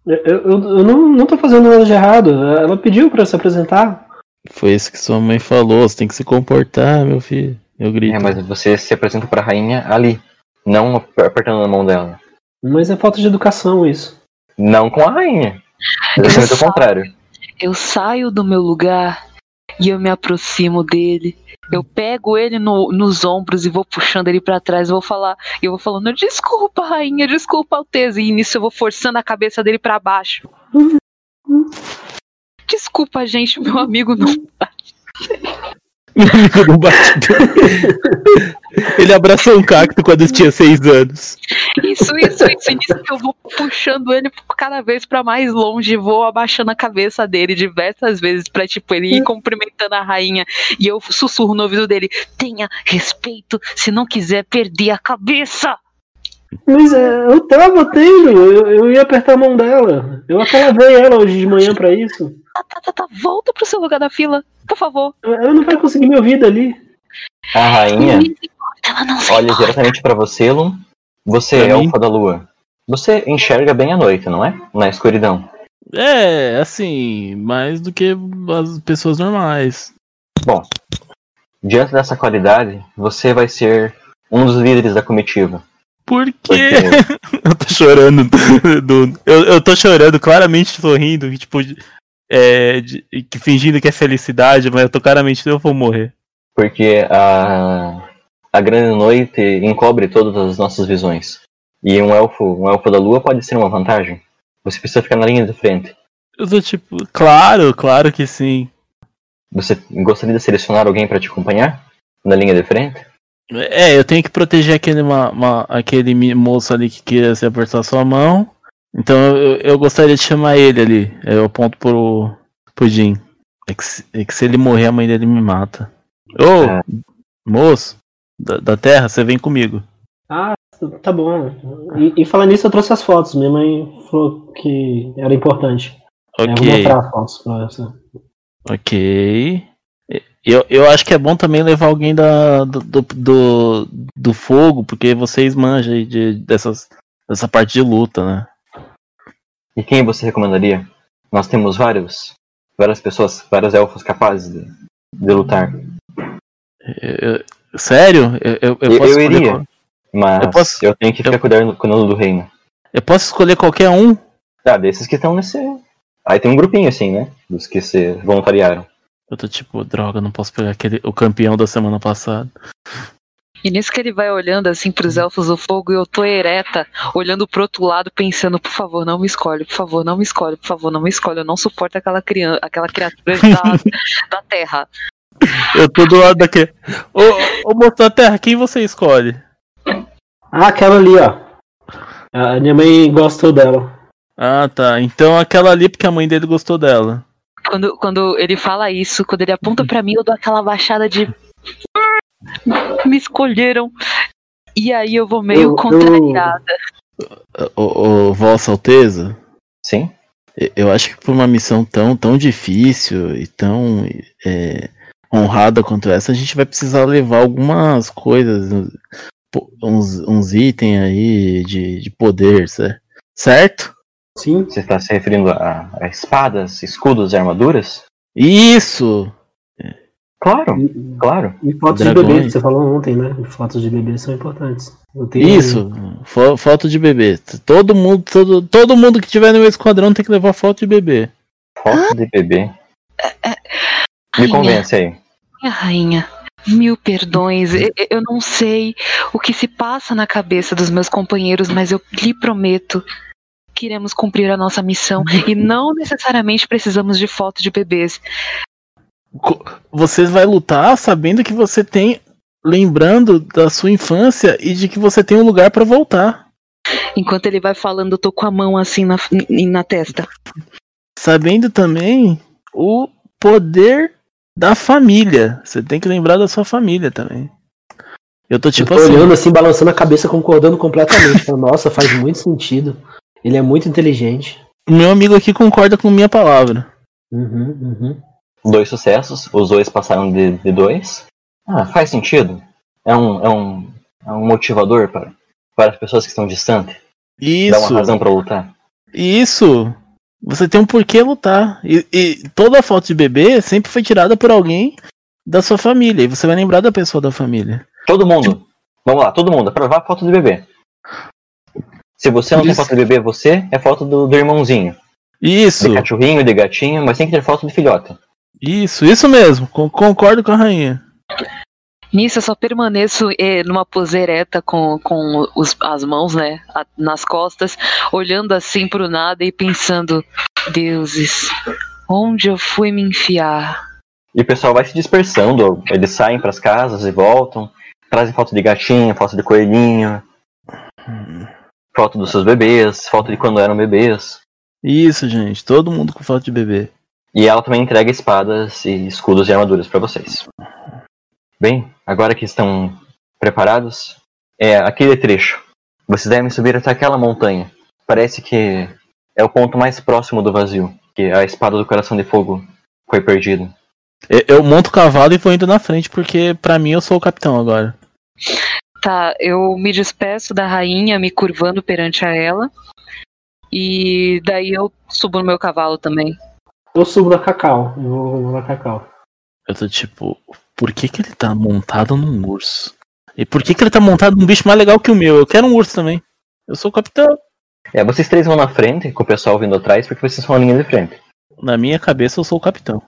Eu, eu, eu não, não tô fazendo nada de errado. Ela pediu pra eu se apresentar. Foi isso que sua mãe falou. Você tem que se comportar, meu filho. Eu grito. É, mas você se apresenta para a rainha ali, não apertando a mão dela. Mas é falta de educação isso. Não com a rainha. Exatamente o contrário. Eu saio do meu lugar e eu me aproximo dele. Eu pego ele no- nos ombros e vou puxando ele pra trás. Vou falar, e eu vou falando: Desculpa, rainha, desculpa, Alteza. E nisso eu vou forçando a cabeça dele pra baixo. Desculpa, gente, meu amigo não. Meu amigo não bate. Ele abraçou um cacto quando tinha seis anos. Isso, isso, isso. E nisso que eu vou puxando ele cada vez pra mais longe. Vou abaixando a cabeça dele diversas vezes pra, tipo, ele ir cumprimentando a rainha. E eu sussurro no ouvido dele: Tenha respeito, se não quiser perder a cabeça. Mas é, eu tava tendo, eu, eu ia apertar a mão dela. Eu até lavei ela hoje de manhã pra isso. Tá, tá, tá, tá. Volta pro seu lugar da fila, por favor. Ela não vai conseguir me ouvir dali. A rainha Ela não se olha importa. diretamente para você, Lum. Você Pra é mim? elfa da lua. Você enxerga bem à noite, não é? Na escuridão. É, assim, mais do que as pessoas normais. Bom, diante dessa qualidade, você vai ser um dos líderes da comitiva. Por quê? Eu tô chorando. do- eu, eu tô chorando, claramente sorrindo, tipo, é, de- que fingindo que é felicidade, mas eu tô claramente eu vou morrer. porque a, a grande noite encobre todas as nossas visões. E um elfo, um elfo da lua pode ser uma vantagem. Você precisa ficar na linha de frente. Eu tô tipo, claro, claro que sim. Você gostaria de selecionar alguém para te acompanhar na linha de frente? É, eu tenho que proteger aquele, ma- ma- aquele moço ali que queria se apertar sua mão. Então eu, eu gostaria de chamar ele ali. Eu aponto pro, pro Jim. É que, se- é que se ele morrer, a mãe dele me mata. Ô, É. moço, da, da terra, você vem comigo. Ah, tá bom. E, e falando nisso, eu trouxe as fotos. Minha mãe falou que era importante. É, Eu vou Ok, mostrar as fotos pra você. ok. Eu, eu acho que é bom também levar alguém da, do, do, do, fogo, porque vocês manjam aí de, dessas, dessa parte de luta, né? E quem você recomendaria? Nós temos vários, várias pessoas, vários elfos capazes de, de lutar. Eu- eu- sério? Eu, eu, eu Eu- posso eu iria. qual- Mas Eu eu, posso- tenho que ficar eu- cuidando, cuidando do reino. eu posso escolher qualquer um? Ah, desses que estão nesse. Aí tem um grupinho assim, né? Dos que se voluntariaram. Eu tô tipo, droga, não posso pegar aquele, o campeão da semana passada. E nisso que ele vai olhando assim pros elfos do fogo e eu tô ereta, olhando pro outro lado, pensando, por favor, não me escolhe, por favor, não me escolhe, por favor, não me escolhe. Eu não suporto aquela criança, aquela criatura da, da terra. Eu tô do lado daquele. Ô, ô moço da terra, quem você escolhe? Ah, aquela ali, ó. A minha mãe gostou dela. Ah, tá. Então aquela ali porque a mãe dele gostou dela. Quando, quando ele fala isso, quando ele aponta pra mim, eu dou aquela baixada de. Me escolheram. E aí eu vou meio Eu- contrariada. Ô, Vossa Alteza, Sim? eu- acho que por uma missão tão, tão difícil e tão é, honrada quanto essa, a gente vai precisar levar algumas coisas, uns, uns itens aí de, de poder, cer- certo? Sim. Você está se referindo a, a espadas, escudos e armaduras? Isso! Claro, E, claro. e fotos Dragões. de bebê, você falou ontem, né? Fotos de bebê são importantes. Eu tenho- Isso, fo- foto de bebê. Todo mundo, todo, todo mundo que tiver no meu esquadrão tem que levar foto de bebê. Foto de bebê. Me convence aí. Minha rainha, mil perdões. Eu, eu não sei o que se passa na cabeça dos meus companheiros, mas eu lhe prometo que iremos cumprir a nossa missão e não necessariamente precisamos de foto de bebês. Você vai lutar sabendo que você tem. Lembrando da sua infância e de que você tem um lugar pra voltar. Enquanto ele vai falando, eu tô com a mão assim na, na testa. Sabendo também o poder da família. Você tem que lembrar da sua família também. Eu tô tipo eu tô assim. olhando assim, balançando a cabeça, concordando completamente. Nossa, faz muito sentido. Ele é muito inteligente. Meu amigo aqui concorda com minha palavra. Uhum, uhum. Dois sucessos, os dois passaram de, de dois. Ah, faz sentido. É um, é um, é um motivador para, para as pessoas que estão distantes. Dá uma Isso. razão para lutar. Isso. Você tem um porquê lutar. E, e toda foto de bebê sempre foi tirada por alguém da sua família. E você vai lembrar da pessoa da família. Todo mundo. Vamos lá, todo mundo. Aprovar a foto do bebê. Se você não Por tem isso- foto do bebê, você é foto do, do irmãozinho. Isso. De cachorrinho, de gatinho, mas tem que ter foto de filhote. Isso, isso mesmo. Con- concordo com a rainha. Nisso eu só permaneço eh, numa pose ereta com, com os- as mãos, né, a- nas costas, olhando assim pro nada e pensando, deuses, onde eu fui me enfiar? E o pessoal vai se dispersando. Eles saem pras casas e voltam. Trazem foto de gatinho, foto de coelhinho. Foto dos seus bebês, foto de quando eram bebês. Isso, gente. Todo mundo com foto de bebê. E ela também entrega espadas e escudos e armaduras para vocês. Bem, agora que estão preparados, é aquele trecho. Vocês devem subir até aquela montanha. Parece que é o ponto mais próximo do vazio, que a espada do coração de fogo foi perdida. Eu, eu monto o cavalo e vou indo na frente, porque pra mim eu sou o capitão agora. Tá, eu me despeço da rainha, me curvando perante a ela, e daí eu subo no meu cavalo também. Eu subo na Cacau. Eu vou, vou na Cacau. Eu tô tipo, por que que ele tá montado num urso? E por que que ele tá montado num bicho mais legal que o meu? Eu quero um urso também. Eu sou o capitão. É, vocês três vão na frente, com o pessoal vindo atrás, porque vocês são a linha de frente. Na minha cabeça eu sou o capitão.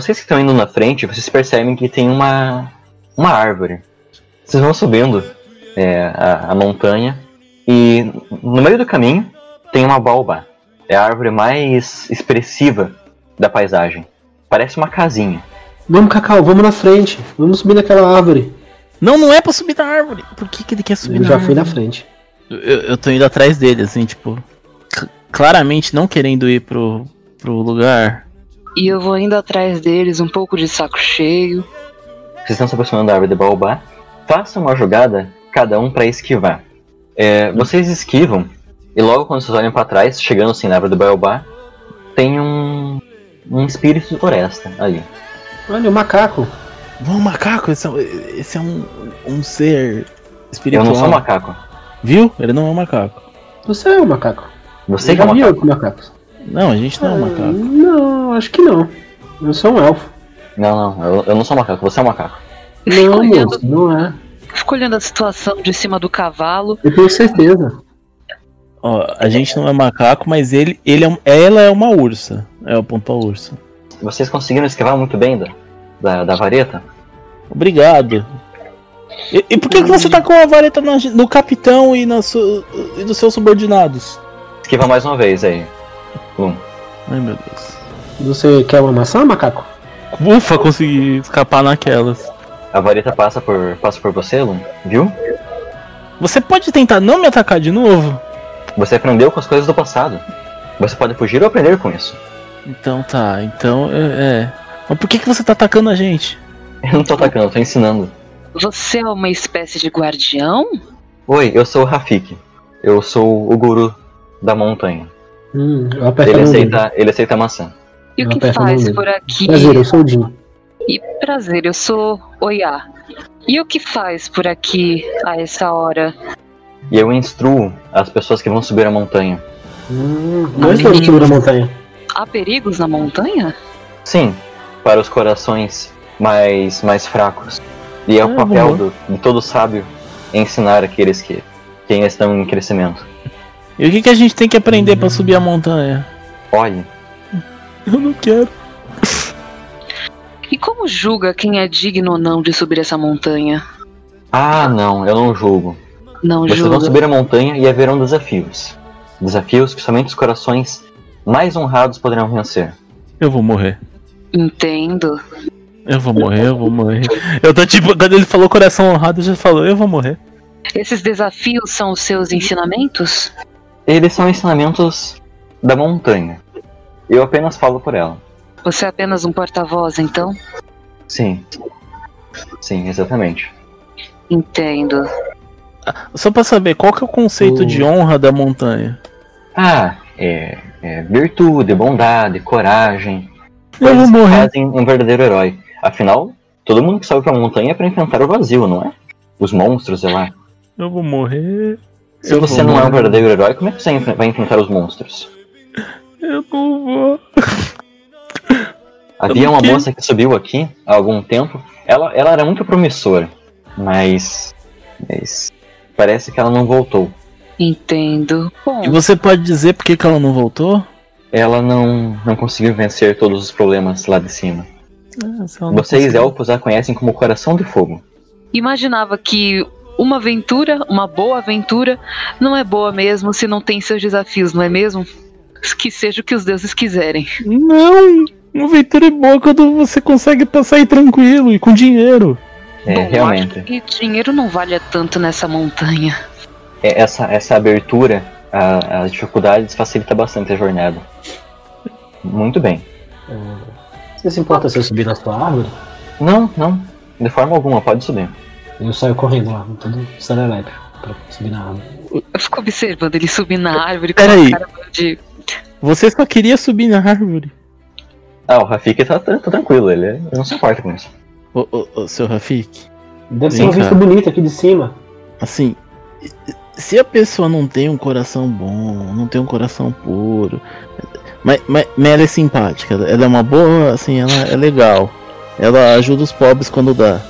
Vocês que estão indo na frente, vocês percebem que tem uma, uma árvore. Vocês vão subindo é, a, a montanha e no meio do caminho tem uma baobá. É a árvore mais expressiva da paisagem. Parece uma casinha. Vamos, Cacau, vamos na frente. Vamos subir naquela árvore. Não, não é pra subir na árvore. Por que, que ele quer subir Eu na já árvore? fui na frente. Eu, eu tô indo atrás dele, assim, tipo. claramente não querendo ir pro, pro lugar. E eu vou indo atrás deles, um pouco de saco cheio. Vocês estão se aproximando da árvore de baobá. Façam uma jogada, cada um para esquivar. É, vocês esquivam e logo quando vocês olham para trás, chegando assim na árvore do baobá, tem um, um espírito de floresta ali. Olha, o macaco. Não, macaco, esse é, esse é um, um ser Eu espiritual. não sou um macaco. Viu? Ele não é um macaco. Você é um macaco. Você Eu que é um macaco. Não, a gente não é um Ah, macaco. Não, acho que não. Eu sou um elfo. Não, não, eu, eu não sou um macaco, você é um macaco. Não, olhando, não é. fico olhando a situação de cima do cavalo. Eu tenho certeza. Ó, a gente não é macaco, mas ele, ele é, um- ela é uma ursa. É o ponto a ursa. Vocês conseguiram esquivar muito bem da, da, da vareta? Obrigado. E, e por que, que você tá com a vareta na- no capitão e, na su, e dos seus subordinados? Esquiva mais uma vez aí. Ai meu Deus. Você quer uma maçã, macaco? Ufa, consegui escapar naquelas. A vareta passa por, passa por você, Lum, viu? Você pode tentar não me atacar de novo? Você aprendeu com as coisas do passado. Você pode fugir ou aprender com isso. Então tá, então é. é. Mas por que, que você tá atacando a gente? Eu não tô atacando, eu tô ensinando. Você é uma espécie de guardião? Oi, eu sou o Rafik. Eu sou o guru da montanha. Hum, Ele a aceita, ele aceita maçã. E o Eu que a faz por aqui? Prazer, eu sou o Jim. E prazer, eu sou Oiá. E o que faz por aqui a essa hora? E eu instruo as pessoas que vão subir a montanha. Hum, nós estamos subindo a montanha. Há perigos na montanha? Sim, para os corações mais, mais fracos. E é o Ah, papel boa. do, de todo sábio ensinar aqueles que, que ainda estão em crescimento. E o que, que a gente tem que aprender pra subir a montanha? Olhe, Eu não quero. E como julga quem é digno ou não de subir essa montanha? ah não, eu não julgo. Não Vocês julga. vão subir a montanha e haverão desafios. Desafios que somente os corações mais honrados poderão vencer. Eu vou morrer. Entendo. Eu vou morrer, eu vou morrer. Eu tô tipo, quando ele falou coração honrado, já falou, eu vou morrer. Esses desafios são os seus ensinamentos? Eles são ensinamentos da montanha. Eu apenas falo por ela. Você é apenas um porta-voz, então? Sim. Sim, exatamente. Entendo. Só pra saber, qual que é o conceito O- de honra da montanha? Ah, é, é virtude, bondade, coragem. Eu vou morrer. fazem um verdadeiro herói. Afinal, todo mundo que sobe pra montanha é pra enfrentar o vazio, não é? Os monstros, sei lá. Eu vou morrer. Se Eu você não é um verdadeiro herói, como é que você vai enfrentar os monstros? Eu não vou. Havia uma moça que subiu aqui há algum tempo. Ela, ela era muito promissora, mas, mas parece que ela não voltou. Entendo. Bom, E você pode dizer por que, que ela não voltou? Ela não, não conseguiu vencer todos os problemas lá de cima. Ah, Vocês conseguiu. elfos a conhecem como Coração de Fogo. imaginava que uma aventura, uma boa aventura, não é boa mesmo se não tem seus desafios, não é mesmo? Que seja o que os deuses quiserem. Não! Uma aventura é boa quando você consegue passar aí tranquilo e com dinheiro. É, Bom, realmente. acho que dinheiro não vale tanto nessa montanha. É, essa, essa abertura a- às dificuldades facilita bastante a jornada. Muito bem. Você se importa se eu subir na sua árvore? Não, não. De forma alguma, pode subir. Eu saio correndo lá, todo serelepe, pra subir na árvore. Eu fico observando ele subir na árvore com Peraí. cara de. Você só queria subir na árvore. Ah, o Rafik tá, tá, tá tranquilo, ele, ele não se importa com isso. Ô, ô, ô, seu Rafik, Deve ser Vem uma vista bonita aqui de cima. assim, se a pessoa não tem um coração bom, não tem um coração puro, mas, mas, mas ela é simpática, ela é uma boa, assim, ela é legal. Ela ajuda os pobres quando dá.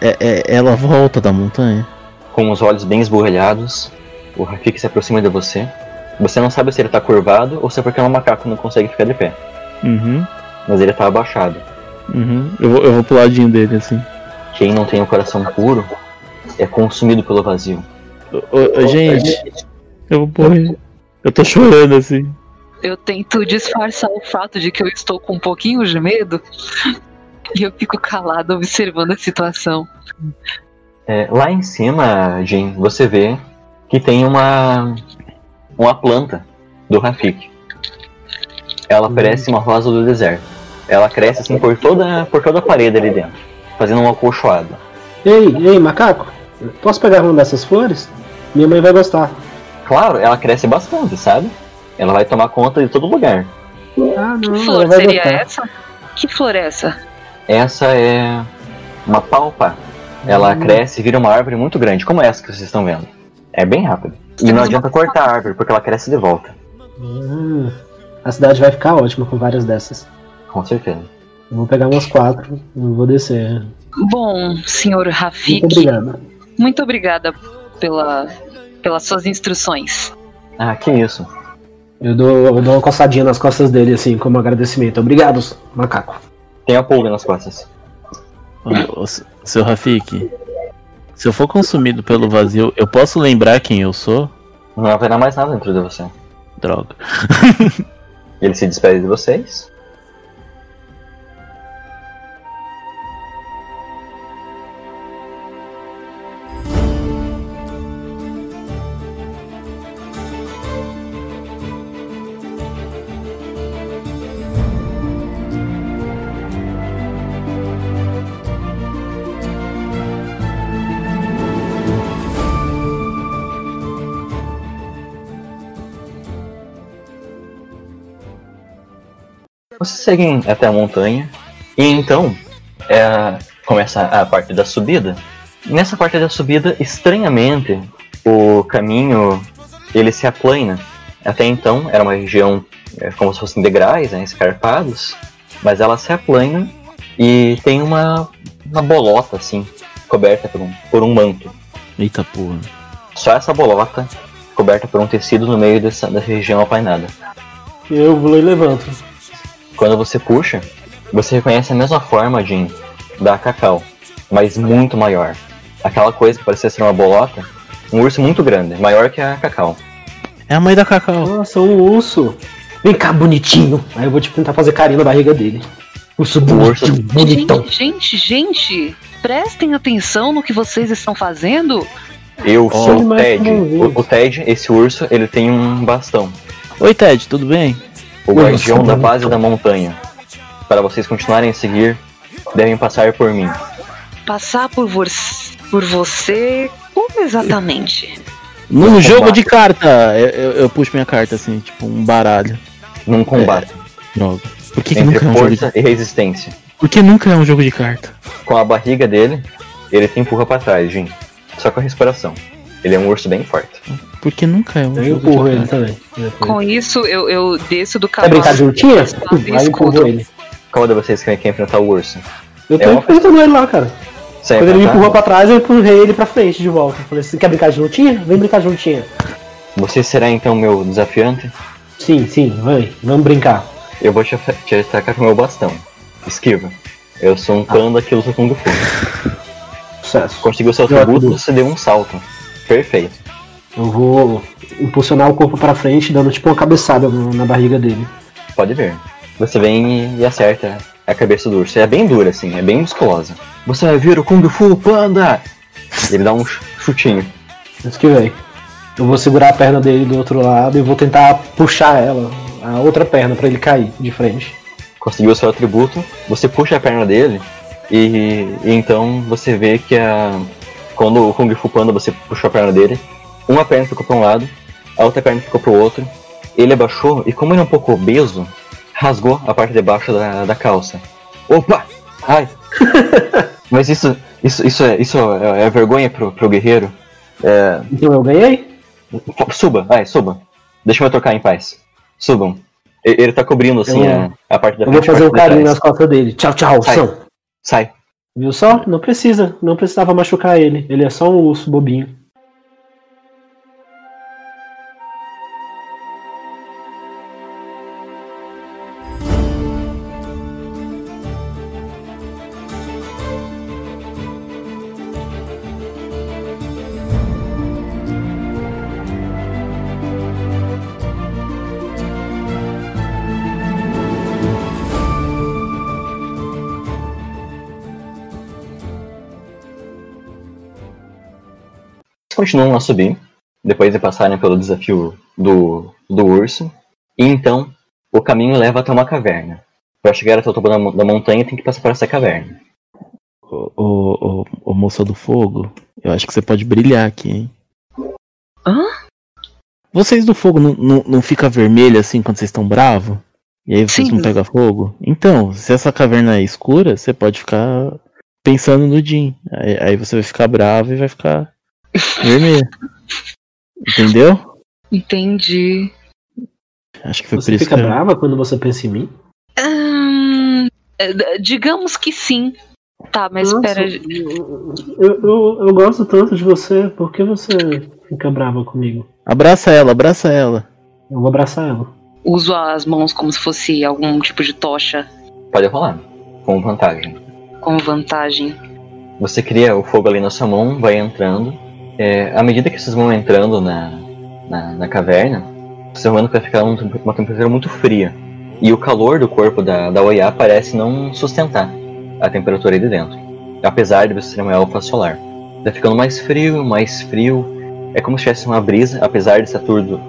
É, é- ela volta da montanha. Com os olhos bem esbugalhados, o Rafik se aproxima de você. Você não sabe se ele tá curvado ou se é porque é um macaco e não consegue ficar de pé. Uhum, Mas ele tá abaixado. uhum. Eu vou, eu vou pro ladinho dele, assim. Quem não tem o coração puro é consumido pelo vazio. Ô, ô, ô, gente, eu vou morrer. Eu tô chorando, assim. Eu tento disfarçar o fato de que eu estou com um pouquinho de medo. E eu fico calado observando a situação. É, lá em cima, Jim, você vê que tem uma uma planta do Rafik. Ela parece uma rosa do deserto. Ela cresce assim por toda por toda a parede ali dentro, fazendo um acolchoado. Ei, ei, macaco, posso pegar uma dessas flores? Minha mãe vai gostar. Claro, ela cresce bastante, sabe? Ela vai tomar conta de todo lugar. Ah, Que não, ela flor seria gostar. essa? Que flor é essa? Essa é uma palpa. Ela Hum. cresce e vira uma árvore muito grande, como essa que vocês estão vendo. É bem rápido. E não adianta cortar a árvore, porque ela cresce de volta. Hum, a cidade vai ficar ótima com várias dessas. Com certeza. Eu vou pegar umas quatro e vou descer. Bom, senhor Rafik, Muito obrigado. muito obrigada pela, pelas suas instruções. Ah, que isso. Eu dou, eu dou uma coçadinha nas costas dele, assim, como agradecimento. Obrigado, macaco. Tem a pulga nas costas. Ô, ô, s- seu Rafik, se eu for consumido pelo vazio, eu posso lembrar quem eu sou? Não haverá mais nada dentro de você. Droga. Ele se despede de vocês. Vocês seguem até a montanha e então é, começa a parte da subida. Nessa parte da subida, estranhamente, o caminho ele se aplana. Até então era uma região é, como se fossem degraus, né, escarpados, mas ela se aplana e tem uma, uma bolota assim, coberta por um, por um manto. Eita porra. Só essa bolota coberta por um tecido no meio dessa, dessa região aplainada. Eu vou lá e levanto. Quando você puxa, você reconhece a mesma forma, Jim, da Cacau, mas muito maior. Aquela coisa que parecia ser uma bolota, um urso muito grande, maior que a Cacau. É a mãe da Cacau. Nossa, um urso. Vem cá, bonitinho. Aí eu vou te tentar fazer carinho na barriga dele. Urso urso. bonitinho, bonitão. Gente, gente, gente, prestem atenção no que vocês estão fazendo. Eu sou o mas Ted. O, o Ted, esse urso, ele tem um bastão. Oi, Ted, tudo bem? O guardião da base da montanha. Para vocês continuarem a seguir, devem passar por mim. Passar por, vo por você. Como exatamente? Num jogo combate. de carta, eu, eu- eu puxo minha carta assim, tipo um baralho. Num combate Droga. Por que, que entre nunca é um jogo de força e resistência. Por que nunca é um jogo de carta? Com a barriga dele, ele te empurra para trás, Jim. Só com a respiração. Ele é um urso bem forte. Por que nunca é um Eu jogo empurro de ele também. Com isso, eu, eu desço do Quer cavalo. brincar de Aí eu empurro ele. Qual de vocês quer, quer enfrentar o urso? Eu tô É enfrentando ele lá, cara. Você Quando ele me empurrou pra trás, eu empurrei ele pra frente de volta. Falei, você quer brincar de lutinha? Vem brincar de lutinha. Você será então meu desafiante? Sim, sim, vai. Vamos brincar. Eu vou te, te atacar com meu bastão. Esquiva. Eu sou um panda que luta Kung Fu. Sucesso. Conseguiu seu Eu atributo. você deu um salto. Perfeito. Eu vou impulsionar o corpo pra frente, dando tipo uma cabeçada na barriga dele. Pode ver. Você vem e, acerta a cabeça do urso. É bem dura, assim, é bem musculosa. Você vai vir o Kung Fu Panda! Ele dá um ch- chutinho. Isso que vem. Eu vou segurar a perna dele do outro lado e vou tentar puxar ela, a outra perna, pra ele cair de frente. Conseguiu seu atributo, você puxa a perna dele e, e então você vê que a, quando o Kung Fu Panda você puxou a perna dele, uma perna ficou para um lado, a outra perna ficou para o outro. Ele abaixou e como ele é um pouco obeso, rasgou a parte de baixo da, da calça. Opa! Ai! Mas isso, isso, isso, é, isso é, é vergonha pro, pro guerreiro. É, Então eu ganhei? Suba, vai, suba. Deixa eu trocar em paz. Subam. Ele tá cobrindo assim a, a parte da Eu vou fazer um carinho nas costas dele. Tchau, tchau, Sai. são. Sai. Viu só? Não precisa. Não precisava machucar ele. Ele é só um urso bobinho. Continuam a subir, depois de passarem pelo desafio do, do urso. E então, o caminho leva até uma caverna. Para chegar até o topo da, da montanha, tem que passar por essa caverna. Ô, ô, ô, ô, moça do fogo, eu acho que você pode brilhar aqui, hein? Hã? Vocês do fogo não, não, não fica vermelho assim quando vocês estão bravos? E aí vocês Sim. não pegam fogo? Então, se essa caverna é escura, você pode ficar pensando no Jim. Aí, aí você vai ficar bravo e vai ficar vermelho. Entendeu? Entendi. Acho que foi por Você isso fica que. brava quando você pensa em mim? Hum, digamos que sim. Tá, mas Nossa, espera. Eu, eu, eu gosto tanto de você. Por que você fica brava comigo? Abraça ela, abraça ela. Eu vou abraçar ela. Uso as mãos como se fosse algum tipo de tocha Pode rolar, com vantagem. com vantagem. Você cria o fogo ali na sua mão, vai entrando. É, à medida que vocês vão entrando na, na, na caverna, vendo que vai ficar um- uma temperatura muito fria. E o calor do corpo da, da Oiá parece não sustentar a temperatura aí de dentro. Apesar de você ser uma elfa solar. Vai ficando mais frio, mais frio. É como se tivesse uma brisa, apesar de estar tudo,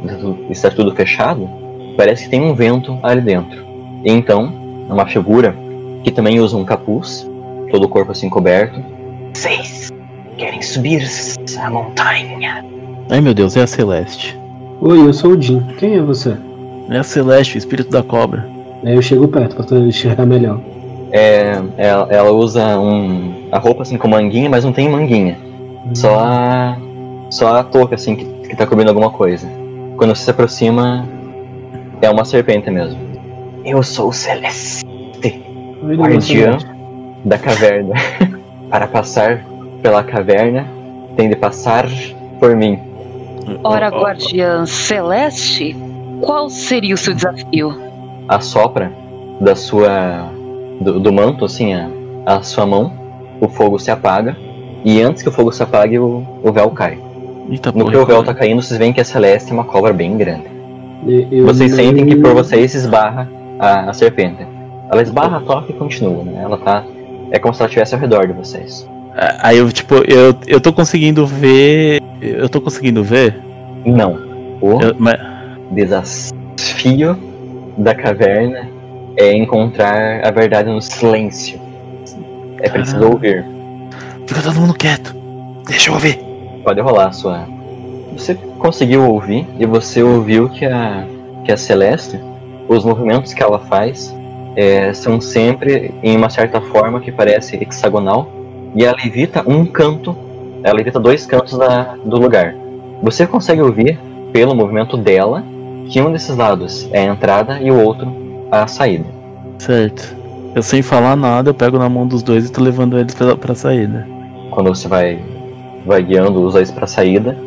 de estar tudo fechado, parece que tem um vento ali dentro. E então, uma figura que também usa um capuz, todo o corpo assim coberto, vocês querem subir essa montanha? Ai meu Deus, é a Celeste. Oi, eu sou o Jim. Quem é você? É a Celeste, o espírito da cobra. Aí eu chego perto pra tu enxergar melhor. É, ela, ela usa um, a roupa assim com manguinha, mas não tem manguinha. Só a, só a touca assim que, que tá cobrindo alguma coisa. Quando você se aproxima, é uma serpente mesmo. Eu sou o Celeste, guardião da caverna. Para passar pela caverna, tem de passar por mim. Ora, guardiã celeste, qual seria o seu desafio? assopra da sua do, do manto assim a, a sua mão o fogo se apaga e antes que o fogo se apague o, o véu cai Eita, no porra. que o véu tá caindo vocês veem que a Celeste é uma cobra bem grande Eu- eu vocês não- sentem que por vocês esbarra a, a serpente ela esbarra toca e continua né ela tá é como se ela estivesse ao redor de vocês Aí eu, tipo, eu, eu tô conseguindo ver. Eu tô conseguindo ver. não o eu- mas- desafio da caverna é encontrar a verdade no silêncio é preciso Caramba. ouvir Fica todo mundo quieto. Deixa eu ouvir. Pode rolar sua. Você conseguiu ouvir e você ouviu que a, que a Celeste, os movimentos que ela faz é, são sempre em uma certa forma que parece hexagonal e ela evita um canto, ela evita dois cantos da, do lugar. Você consegue ouvir pelo movimento dela que um desses lados é a entrada e o outro a saída. Certo. Eu sem falar nada, eu pego na mão dos dois e tô levando eles pra, pra saída. quando você vai, vai guiando os dois para a saída,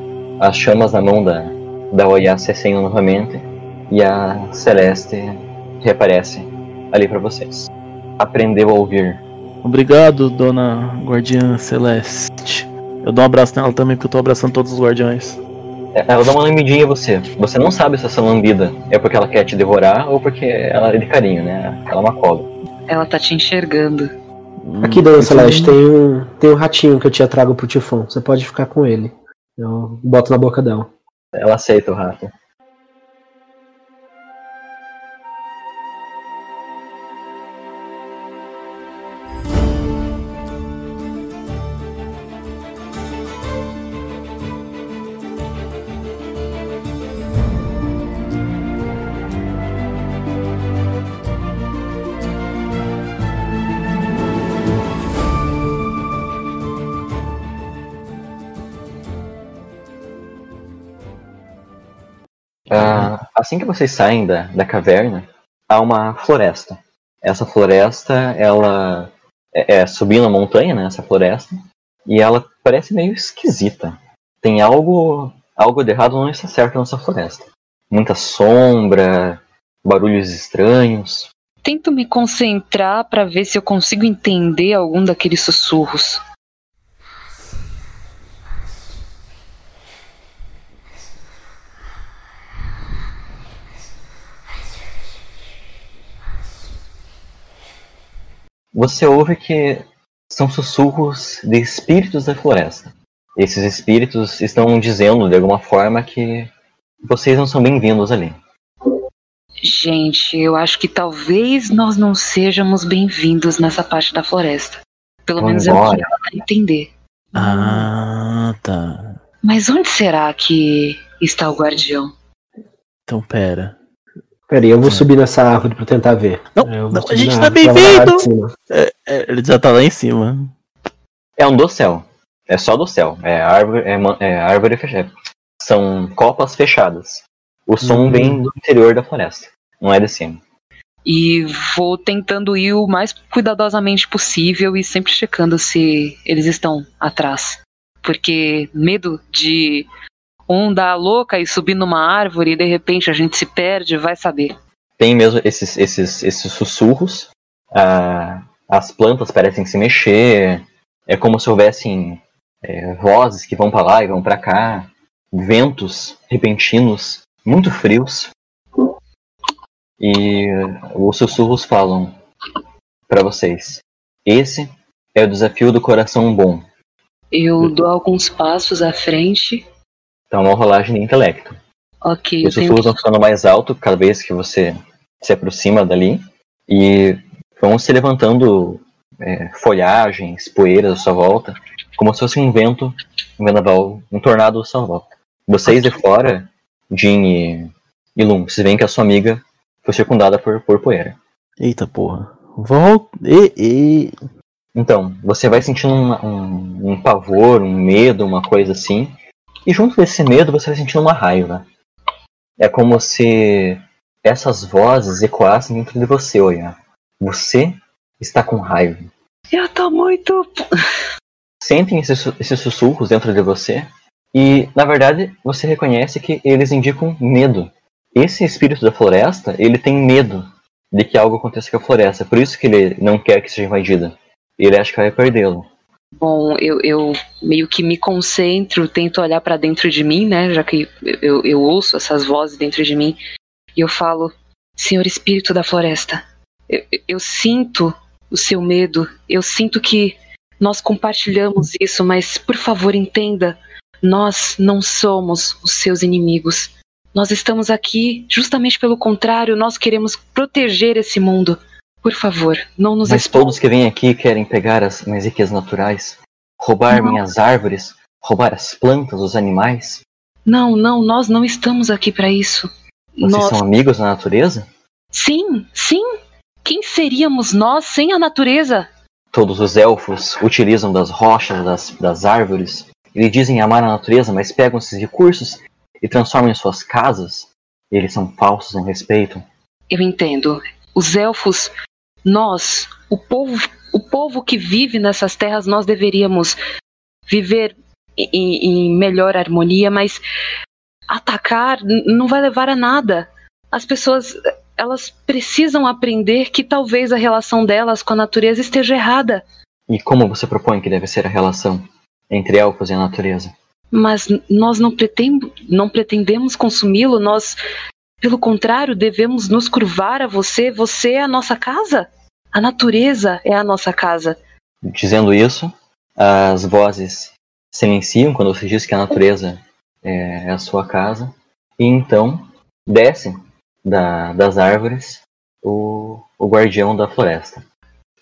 as chamas na mão da, da Oya se acendem novamente e a Celeste reaparece ali para vocês. Aprendeu a ouvir. Obrigado, dona Guardiã Celeste. Eu dou um abraço nela também, porque eu tô abraçando todos os guardiões. É, Ela dá uma lambidinha em você. Você não sabe se essa lambida é porque ela quer te devorar ou porque ela é de carinho, né? Ela é uma cobra. Ela tá te enxergando. Aqui, Dona Hum, Celeste, tem um, tem um ratinho que eu te trago pro Tifão. Você pode ficar com ele. Eu boto na boca dela. Ela aceita o rato. Assim que vocês saem da, da caverna, há uma floresta. Essa floresta, ela é, é subindo a montanha, né? Essa floresta, e ela parece meio esquisita. Tem algo, algo de errado não está certo nessa floresta. Muita sombra, barulhos estranhos. Tento me concentrar pra ver se eu consigo entender algum daqueles sussurros. Você ouve que são sussurros de espíritos da floresta. Esses espíritos estão dizendo de alguma forma que vocês não são bem-vindos ali. Gente, eu acho que talvez nós não sejamos bem-vindos nessa parte da floresta. Pelo menos é o que Vambora. ela vai entender. Ah, tá. Mas onde será que está o guardião? Então pera. Pera aí, eu vou subir nessa árvore pra tentar ver. Não, vou não, a gente tá bem-vindo! de cima. É, ele já tá lá em cima. É um dossel. É só dossel. É árvore, é, é árvore fechada. São copas fechadas. O som Hum. vem do interior da floresta. Não é de cima. E vou tentando ir o mais cuidadosamente possível e sempre checando se eles estão atrás. Porque medo de um dar a louca e subir numa árvore e de repente a gente se perde, vai saber. Tem mesmo esses, esses, esses sussurros. Ah, as plantas parecem se mexer. É como se houvessem é, vozes que vão para lá e vão para cá. Ventos repentinos, muito frios. E os sussurros falam para vocês: Esse é o desafio do coração bom. Eu dou alguns passos à frente. Então, uma rolagem de intelecto. Ok, Os tenho sussurros vão ficando mais alto cada vez que você se aproxima dali. E vão se levantando é, folhagens, poeiras à sua volta, como se fosse um vento, um vendaval, um tornado à sua volta. Vocês de fora, Jean e, e Lum, vocês veem que a sua amiga foi circundada por, por poeira. Eita porra. Volta. E, e... Então, você vai sentindo uma- um, um pavor, um medo, uma coisa assim. E junto desse medo você vai sentindo uma raiva. É como se essas vozes ecoassem dentro de você, olha. Você está com raiva. Eu tô muito. Sentem esses, esses sussurros dentro de você. E, na verdade, você reconhece que eles indicam medo. Esse espírito da floresta, ele tem medo de que algo aconteça com a floresta. Por isso que ele não quer que seja invadida. Ele acha que vai perdê-lo. Bom, eu, eu meio que me concentro, tento olhar pra dentro de mim, né? Já que eu, eu ouço essas vozes dentro de mim. E eu falo: Senhor Espírito da Floresta, eu, eu sinto o seu medo, eu sinto que nós compartilhamos isso, mas por favor entenda: nós não somos os seus inimigos. Nós estamos aqui justamente pelo contrário, nós queremos proteger esse mundo. Por favor, não nos Mas todos que vêm aqui querem pegar as minhas riquezas naturais, roubar Não. minhas árvores, roubar as plantas, os animais. Não, não, nós não estamos aqui para isso. Vocês Nós... são amigos da natureza? Sim, sim. Quem seríamos nós sem a natureza? Todos os elfos utilizam das rochas, das, das árvores. Eles dizem amar a natureza, mas pegam esses recursos e transformam em suas casas. Eles são falsos no respeito. Eu entendo. Os elfos, nós, o povo, o povo que vive nessas terras, nós deveríamos viver em, em melhor harmonia, mas atacar não vai levar a nada. As pessoas, elas precisam aprender que talvez a relação delas com a natureza esteja errada. E como você propõe que deve ser a relação entre elfos e a natureza? Mas nós não, pretend, não pretendemos consumi-lo, nós, pelo contrário, devemos nos curvar a você. Você é a nossa casa. A natureza é a nossa casa. Dizendo isso, as vozes silenciam quando você diz que a natureza é a sua casa. E então desce da- das árvores o, o guardião da floresta.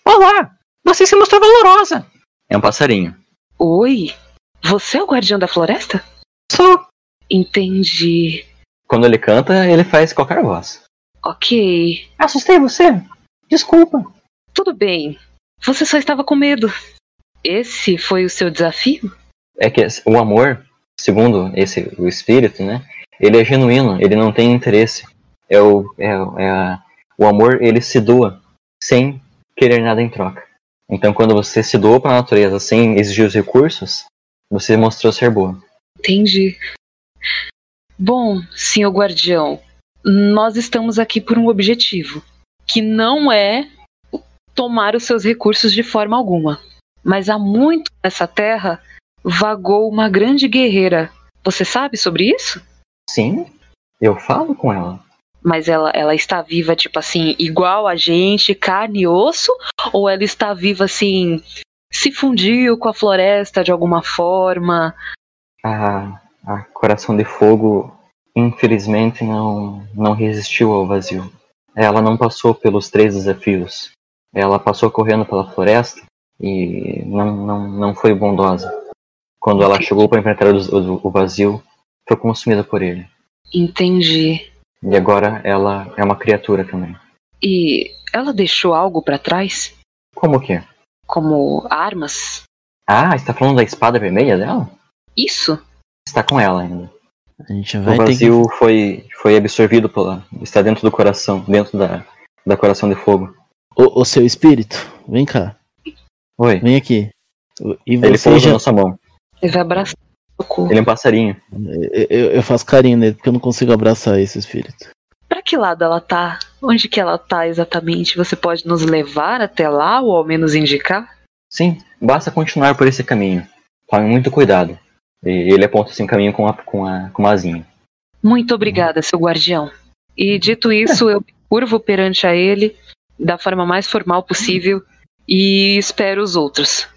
Olá! Você se mostrou valorosa! É um passarinho. Oi? Você é o guardião da floresta? Sou. Entendi. Quando ele canta, ele faz qualquer voz. Ok. Assustei você? Desculpa. Tudo bem. Você só estava com medo. Esse foi o seu desafio? É que o amor, segundo esse o espírito, né? Ele é genuíno, ele não tem interesse. É o, é, é a- o amor, ele se doa sem querer nada em troca. Então, quando você se doa para a natureza sem exigir os recursos, você mostrou ser boa. Entendi. Bom, senhor guardião, nós estamos aqui por um objetivo, que não é tomar os seus recursos de forma alguma. Mas há muito nessa terra vagou uma grande guerreira. Você sabe sobre isso? Sim, eu falo com ela. Mas ela, ela está viva, tipo assim, igual a gente, carne e osso? Ou ela está viva assim, se fundiu com a floresta de alguma forma? A, a Coração de Fogo, infelizmente, não, não resistiu ao vazio. Ela não passou pelos três desafios. Ela passou correndo pela floresta e não, não, não foi bondosa. Quando ela chegou para enfrentar o, o, o vazio, foi consumida por ele. Entendi. E agora ela é uma criatura também. E ela deixou algo pra trás? Como que? Como armas? Ah, está falando da espada vermelha dela? Isso? Está com ela ainda. A gente O vai ter que. vazio foi, foi absorvido pela. está dentro do coração, dentro da, da coração de fogo. O, o seu espírito, vem cá. Oi. Vem aqui. E Ele você pousa já. na nossa mão. Ele vai abraçar o corpo. Ele é um passarinho. Eu, eu- eu faço carinho nele porque eu não consigo abraçar esse espírito. Pra que lado ela tá? Onde que ela tá exatamente? Você pode nos levar até lá ou ao menos indicar? Sim, basta continuar por esse caminho. Tome muito cuidado. E ele aponta assim o caminho com a, com a, com a asinha. Muito obrigada, seu guardião. E dito isso, eu me curvo perante a ele da forma mais formal possível e espero os outros.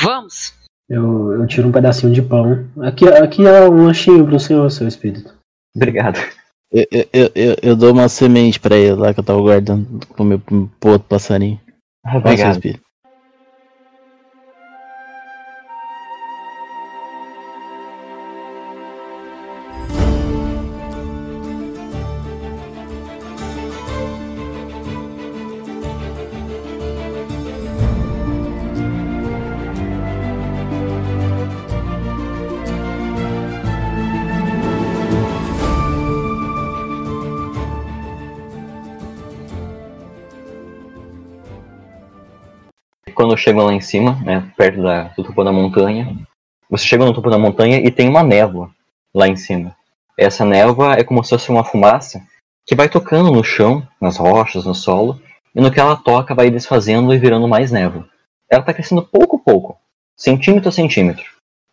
Vamos! Eu, eu tiro um pedacinho de pão. Aqui, aqui é um lanchinho pro senhor, seu espírito. Obrigado. Eu, eu, eu, eu- dou uma semente pra ele lá que eu tava guardando pro meu pro outro passarinho. Obrigado. espírito. Chegam lá em cima, né, perto da, do topo da montanha, você chega no topo da montanha e tem uma névoa lá em cima. Essa névoa é como se fosse uma fumaça que vai tocando no chão, nas rochas, no solo, e no que ela toca vai desfazendo e virando mais névoa. Ela está crescendo pouco a pouco, centímetro a centímetro.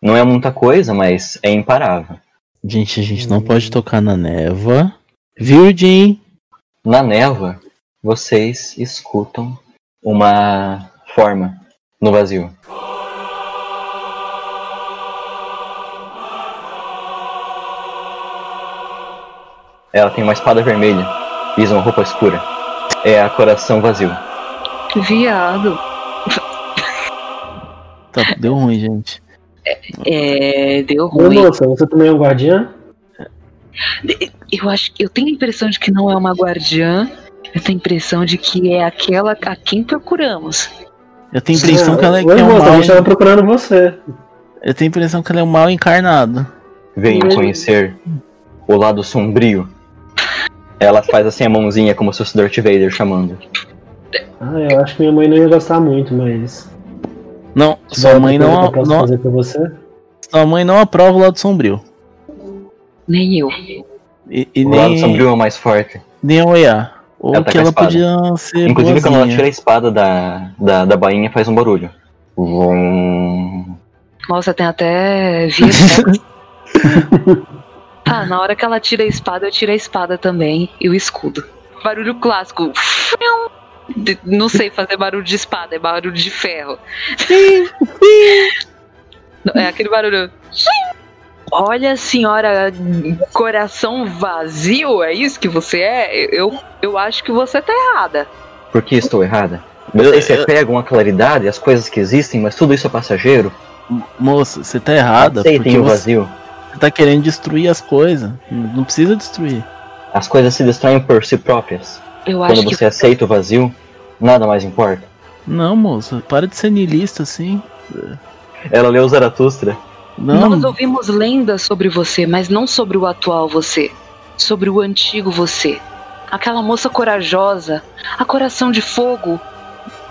Não é muita coisa, mas é imparável. Gente, a gente não pode tocar na névoa. Viu, Jim? Na névoa, vocês escutam uma forma no vazio. Ela tem uma espada vermelha e usa uma roupa escura. É a coração vazio. Viado. Tá, deu ruim, gente. É. Deu Ô, ruim. moça, você também é um guardiã? Eu acho que eu tenho a impressão de que não é uma guardiã. Eu tenho a impressão de que é aquela a quem procuramos. Eu tenho a impressão que ela é, que Oi, é um mal. gente tava procurando você. Eu tenho a impressão que ela é um mal encarnado. Venham conhecer o lado sombrio. Ela faz assim a mãozinha como se fosse Darth Vader chamando. Ah, eu acho que minha mãe não ia gostar muito, mas. Não, sua mãe não, não, fazer pra você? sua mãe não aprova o lado sombrio. Nem eu. E, e o lado nem, sombrio é o mais forte. nem a Oiá. Ou Ela tá que ela espada. podia ser Inclusive quando ela boazinha. tira a espada da, da, da bainha faz um barulho. Vum. Nossa, tem até VFX. ah, na hora que ela tira a espada, eu tiro a espada também. E o escudo. Barulho clássico. Não sei fazer barulho de espada, é barulho de ferro. É aquele barulho. Olha, senhora, coração vazio, é isso que você é? Eu, eu acho que você tá errada. Por que estou errada? Beleza, você pega uma claridade, as coisas que existem, mas tudo isso é passageiro. Moça, você tá errada. Aceitem Porque o você, vazio. você tá querendo destruir as coisas. Não precisa destruir. As coisas se destroem por si próprias. Eu Quando acho que você aceita o vazio, nada mais importa. Não, moça, para de ser niilista assim. Ela leu Zaratustra. Não, Nós ouvimos lendas sobre você, mas não sobre o atual você. Sobre o antigo você. Aquela moça corajosa, a coração de fogo.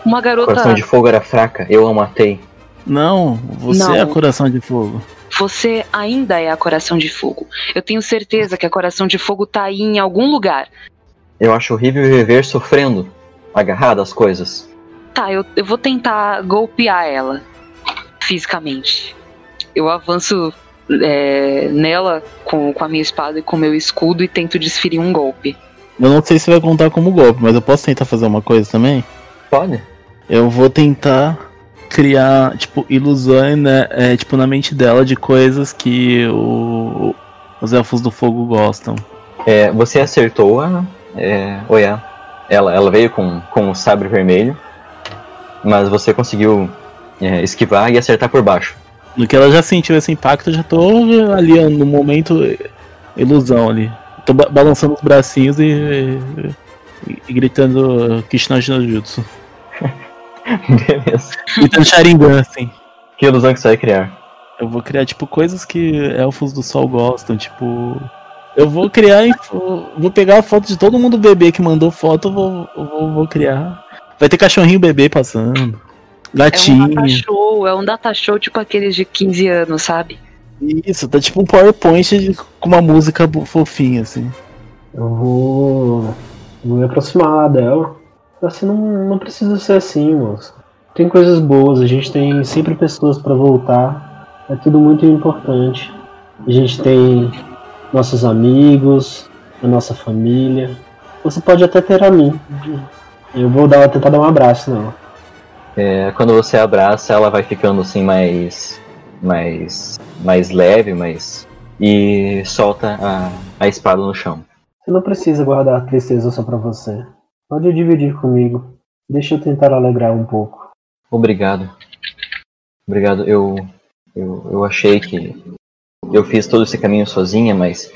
Uma garota. coração de fogo era fraca, eu a matei. não, você Não. é coração de fogo. Você ainda é a coração de fogo. Eu tenho certeza que a coração de fogo tá aí em algum lugar. Eu acho horrível viver sofrendo, agarrado às coisas. Tá, eu, eu vou tentar golpear ela fisicamente. Eu avanço é, nela com, com a minha espada e com o meu escudo e tento desferir um golpe. Eu não sei se vai contar como golpe, mas eu posso tentar fazer uma coisa também? Pode? Eu vou tentar criar, tipo, ilusões, né? é, tipo, na mente dela de coisas que o- os elfos do fogo gostam. É, você acertou a. É, Oiá. Ela, ela veio com, com o sabre vermelho, mas você conseguiu é, esquivar e acertar por baixo. No que ela já sentiu esse impacto, eu já tô ali no momento ilusão ali. Tô ba- balançando os bracinhos e, e, e gritando Kishinoj no Jutsu. Beleza. Gritando Sharingan, assim. Que ilusão que você vai criar? Eu vou criar, tipo, coisas que elfos do sol gostam, tipo. Eu vou criar. Vou pegar a foto de todo mundo bebê que mandou foto, eu vou, eu vou, vou criar. Vai ter cachorrinho bebê passando. É um data show, é um data show tipo aqueles de 15 anos, sabe? Isso, tá tipo um PowerPoint de- com uma música fofinha, assim. Eu vou. Vou me aproximar dela. Assim, não, não precisa ser assim, moça. Tem coisas boas, a gente tem sempre pessoas pra voltar. É tudo muito importante. A gente tem nossos amigos, a nossa família. Você pode até ter a mim. Eu vou dar, tentar dar um abraço nela. É, quando você abraça, ela vai ficando assim mais. mais. mais leve, mais. e solta a, a espada no chão. Você não precisa guardar a tristeza só pra você. Pode dividir comigo. Deixa eu tentar alegrar um pouco. Obrigado. Obrigado. Eu, eu, eu achei que eu fiz todo esse caminho sozinha, mas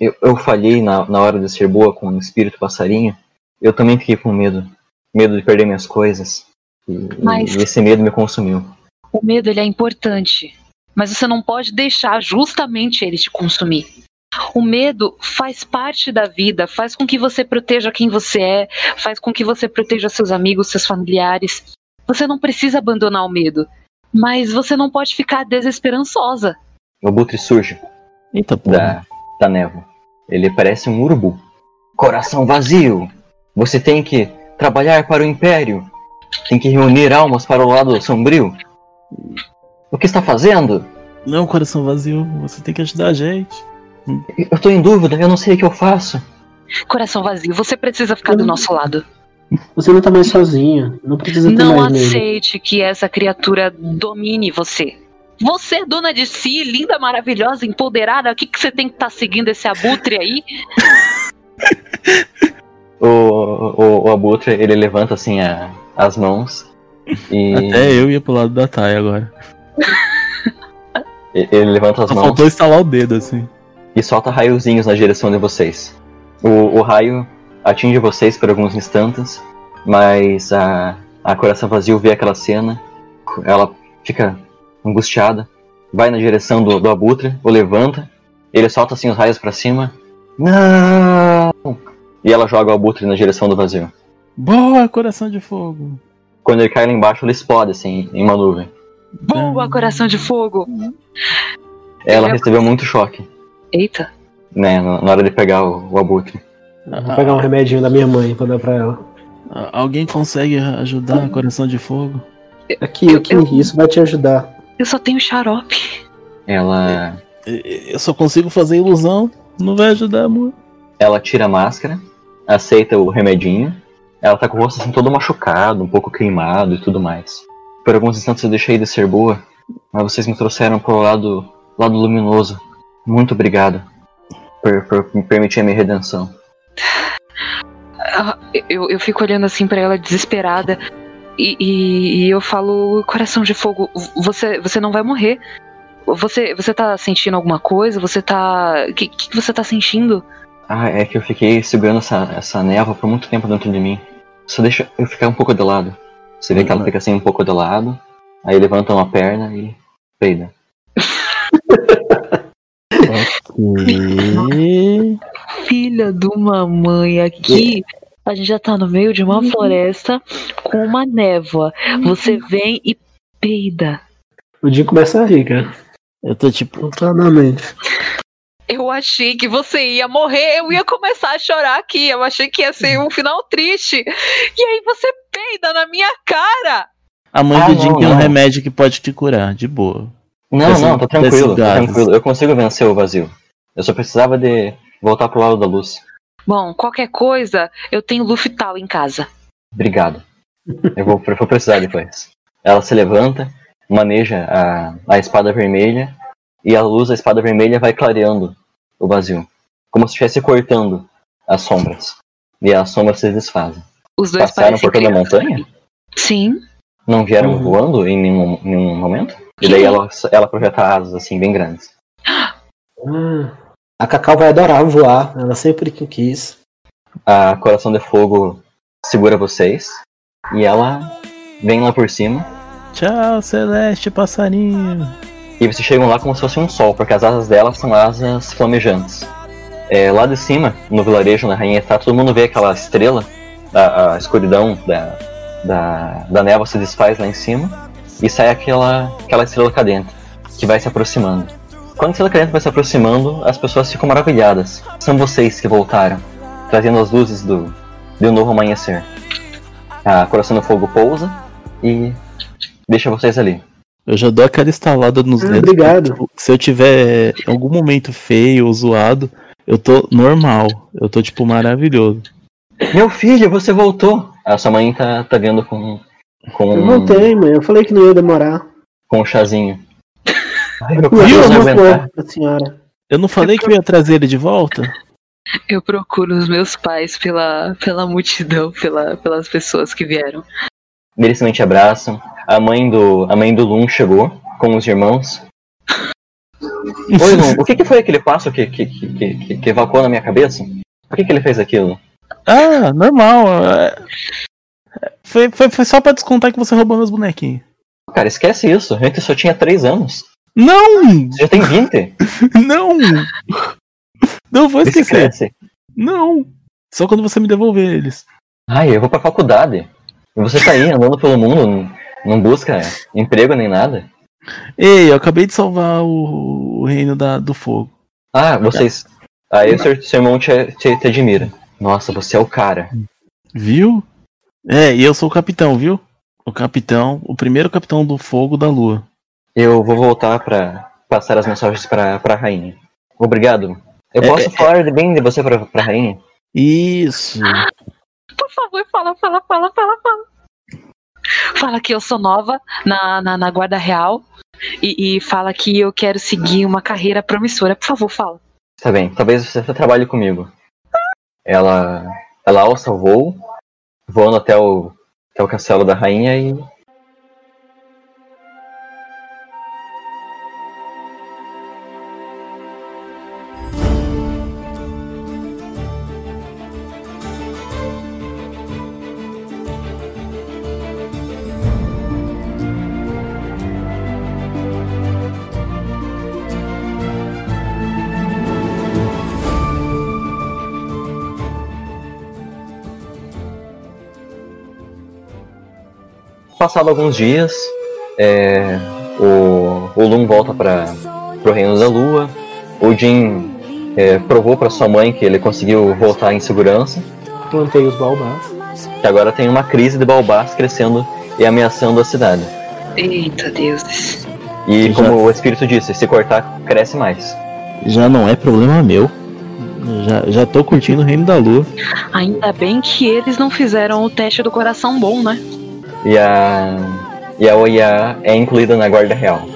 eu, eu falhei na, na hora de ser boa com o espírito passarinho. Eu também fiquei com medo. Medo de perder minhas coisas. E, Mas- e esse medo me consumiu. O medo ele é importante, mas você não pode deixar justamente ele te consumir. O medo faz parte da vida, faz com que você proteja quem você é, faz com que você proteja seus amigos, seus familiares. Você não precisa abandonar o medo. Mas você não pode ficar desesperançosa. O abutre surge Eita porra. da, da névoa. Ele parece um urubu. Coração vazio! Você tem que trabalhar para o Império. Tem que reunir almas para o lado sombrio. O que está fazendo? Não, coração vazio, você tem que ajudar a gente. Eu tô em dúvida, eu não sei o que eu faço. Coração vazio, você precisa ficar do nosso lado. Você não tá mais sozinha. Não precisa ter Não mais medo. aceite que essa criatura domine você. Você é dona de si, linda, maravilhosa, empoderada. O que, que você tem que estar seguindo esse abutre aí? O, o, o abutre, ele levanta assim a- as mãos e Até eu ia pro lado da Thay agora. ele levanta as Só mãos faltou instalar o dedo, assim. e solta raiozinhos na direção de vocês. O, o raio atinge vocês por alguns instantes, mas a, a coração vazio vê aquela cena, ela fica angustiada, vai na direção do, do abutre, o levanta, ele solta assim os raios pra cima. Não! E ela joga o abutre na direção do vazio. Boa, coração de fogo. Quando ele cai lá embaixo, ele explode assim, em uma nuvem. Boa, coração de fogo! Ela recebeu muito choque, Eita. né, na, hora de pegar o, o abutre. Vou pegar um remedinho da minha mãe pra dar pra ela. Ah, Alguém consegue ajudar coração de fogo? Aqui, aqui, isso vai te ajudar. Eu só tenho xarope. Ela, Eu só consigo fazer ilusão. Não vai ajudar, amor. ela tira a máscara, aceita o remedinho. Ela tá com o rosto assim todo machucado, um pouco queimado e tudo mais. Por alguns instantes eu deixei de ser boa, mas vocês me trouxeram pro lado, lado luminoso. Muito obrigado por, por me permitir a minha redenção. Ah, Eu, eu fico olhando assim pra ela desesperada. E, e- e eu falo, coração de fogo, você, você não vai morrer. Você, você tá sentindo alguma coisa? Você tá. O que, que você tá sentindo? Ah, é que eu fiquei segurando essa, essa névoa por muito tempo dentro de mim. Só deixa eu ficar um pouco de lado. Você vê que ela fica assim um pouco de lado, aí levanta uma perna e peida. E... Filha de uma mãe aqui. A gente já tá no meio de uma floresta com uma névoa. Você vem e peida. O dia começa a rir, cara. Eu tô tipo. Totalmente. Eu achei que você ia morrer, eu ia começar a chorar aqui. Eu achei que ia ser um final triste. E aí você peida na minha cara. A mãe Ah, do Jim tem um remédio que pode te curar, de boa. Não, não, tá tranquilo, tá gases. tranquilo. Eu consigo vencer o vazio. Eu só precisava de voltar pro lado da luz. Bom, qualquer coisa, eu tenho Luftal em casa. Obrigado. Eu vou, eu vou precisar depois. Ela se levanta, maneja a, a espada vermelha e a luz da espada vermelha vai clareando o vazio. Como se estivesse cortando as sombras. E as sombras se desfazem. Os dois Passaram por toda a montanha? Sim. Não vieram Uhum. voando em nenhum, nenhum momento? E daí ela, ela projeta asas assim, bem grandes. Ah, a Cacau vai adorar voar. Ela sempre que quis. A Coração de Fogo segura vocês. E ela vem lá por cima. Tchau, Celeste, passarinho. E vocês chegam lá como se fosse um sol, porque as asas dela são asas flamejantes. É, lá de cima, no vilarejo, na Rainha está, todo mundo vê aquela estrela, a, a escuridão da, da, da névoa se desfaz lá em cima, e sai aquela, aquela estrela cadente, que vai se aproximando. Quando a estrela cadente vai se aproximando, as pessoas ficam maravilhadas. São vocês que voltaram, trazendo as luzes do, de um novo amanhecer. A Coração do Fogo pousa e deixa vocês ali. Eu já dou aquela estalada nos Ah, dedos. obrigado. Tipo, Se eu tiver em algum momento feio ou zoado, eu tô normal. Eu tô, tipo, maravilhoso. Meu filho, você voltou! A sua mãe tá, tá vendo com, com, Eu voltei, mãe. Eu falei que não ia demorar. com um chazinho. Ai, meu Eu flor pra senhora. Eu não falei que eu ia trazer ele de volta? Eu procuro os meus pais pela, pela multidão, pela, pelas pessoas que vieram. Eles também te abraçam. A mãe do, a mãe do Lun chegou com os irmãos. Oi, Lun, o que, que foi aquele passo que, que, que, que, evacuou na minha cabeça? Por que, que ele fez aquilo? Ah, normal. é- Foi, foi, foi só pra descontar que você roubou meus bonequinhos. Cara, esquece isso. A gente só tinha 3 anos. Não! Você já tem 20. Não! Não vou esquecer. Esquece. Não! Só quando você me devolver eles. Ai, eu vou pra faculdade. E você tá aí andando pelo mundo. Não busca emprego nem nada? Ei, eu acabei de salvar o, o reino da, do fogo. Ah, vocês. Aí o seu, seu irmão te, te, te admira. Nossa, você é o cara. Viu? É, e eu sou o capitão, viu? O capitão, o primeiro capitão do fogo da lua. Eu vou voltar pra passar as mensagens pra, pra rainha. Obrigado. Eu É, posso é, falar bem de você pra, pra rainha? Isso. Por favor, fala, fala, fala, fala, fala. Fala que eu sou nova na, na, na Guarda Real e, e fala que eu quero seguir uma carreira promissora. Por favor, fala. Tá bem, talvez você trabalhe comigo. Ela. Ela alça o voo, voando até o, até o castelo da rainha e. Passado alguns dias, é, o, o Lum volta para o Reino da Lua. O Jin é, provou para sua mãe que ele conseguiu voltar em segurança. Plantei os baobás. Que agora tem uma crise de balbás crescendo e ameaçando a cidade. Eita, deuses. E Já- como o espírito disse, se cortar, cresce mais. Já não é problema meu. Já, já tô curtindo o reino da lua. Ainda bem que eles não fizeram o teste do coração bom, né? E a. E a Oya é incluída na Guarda Real.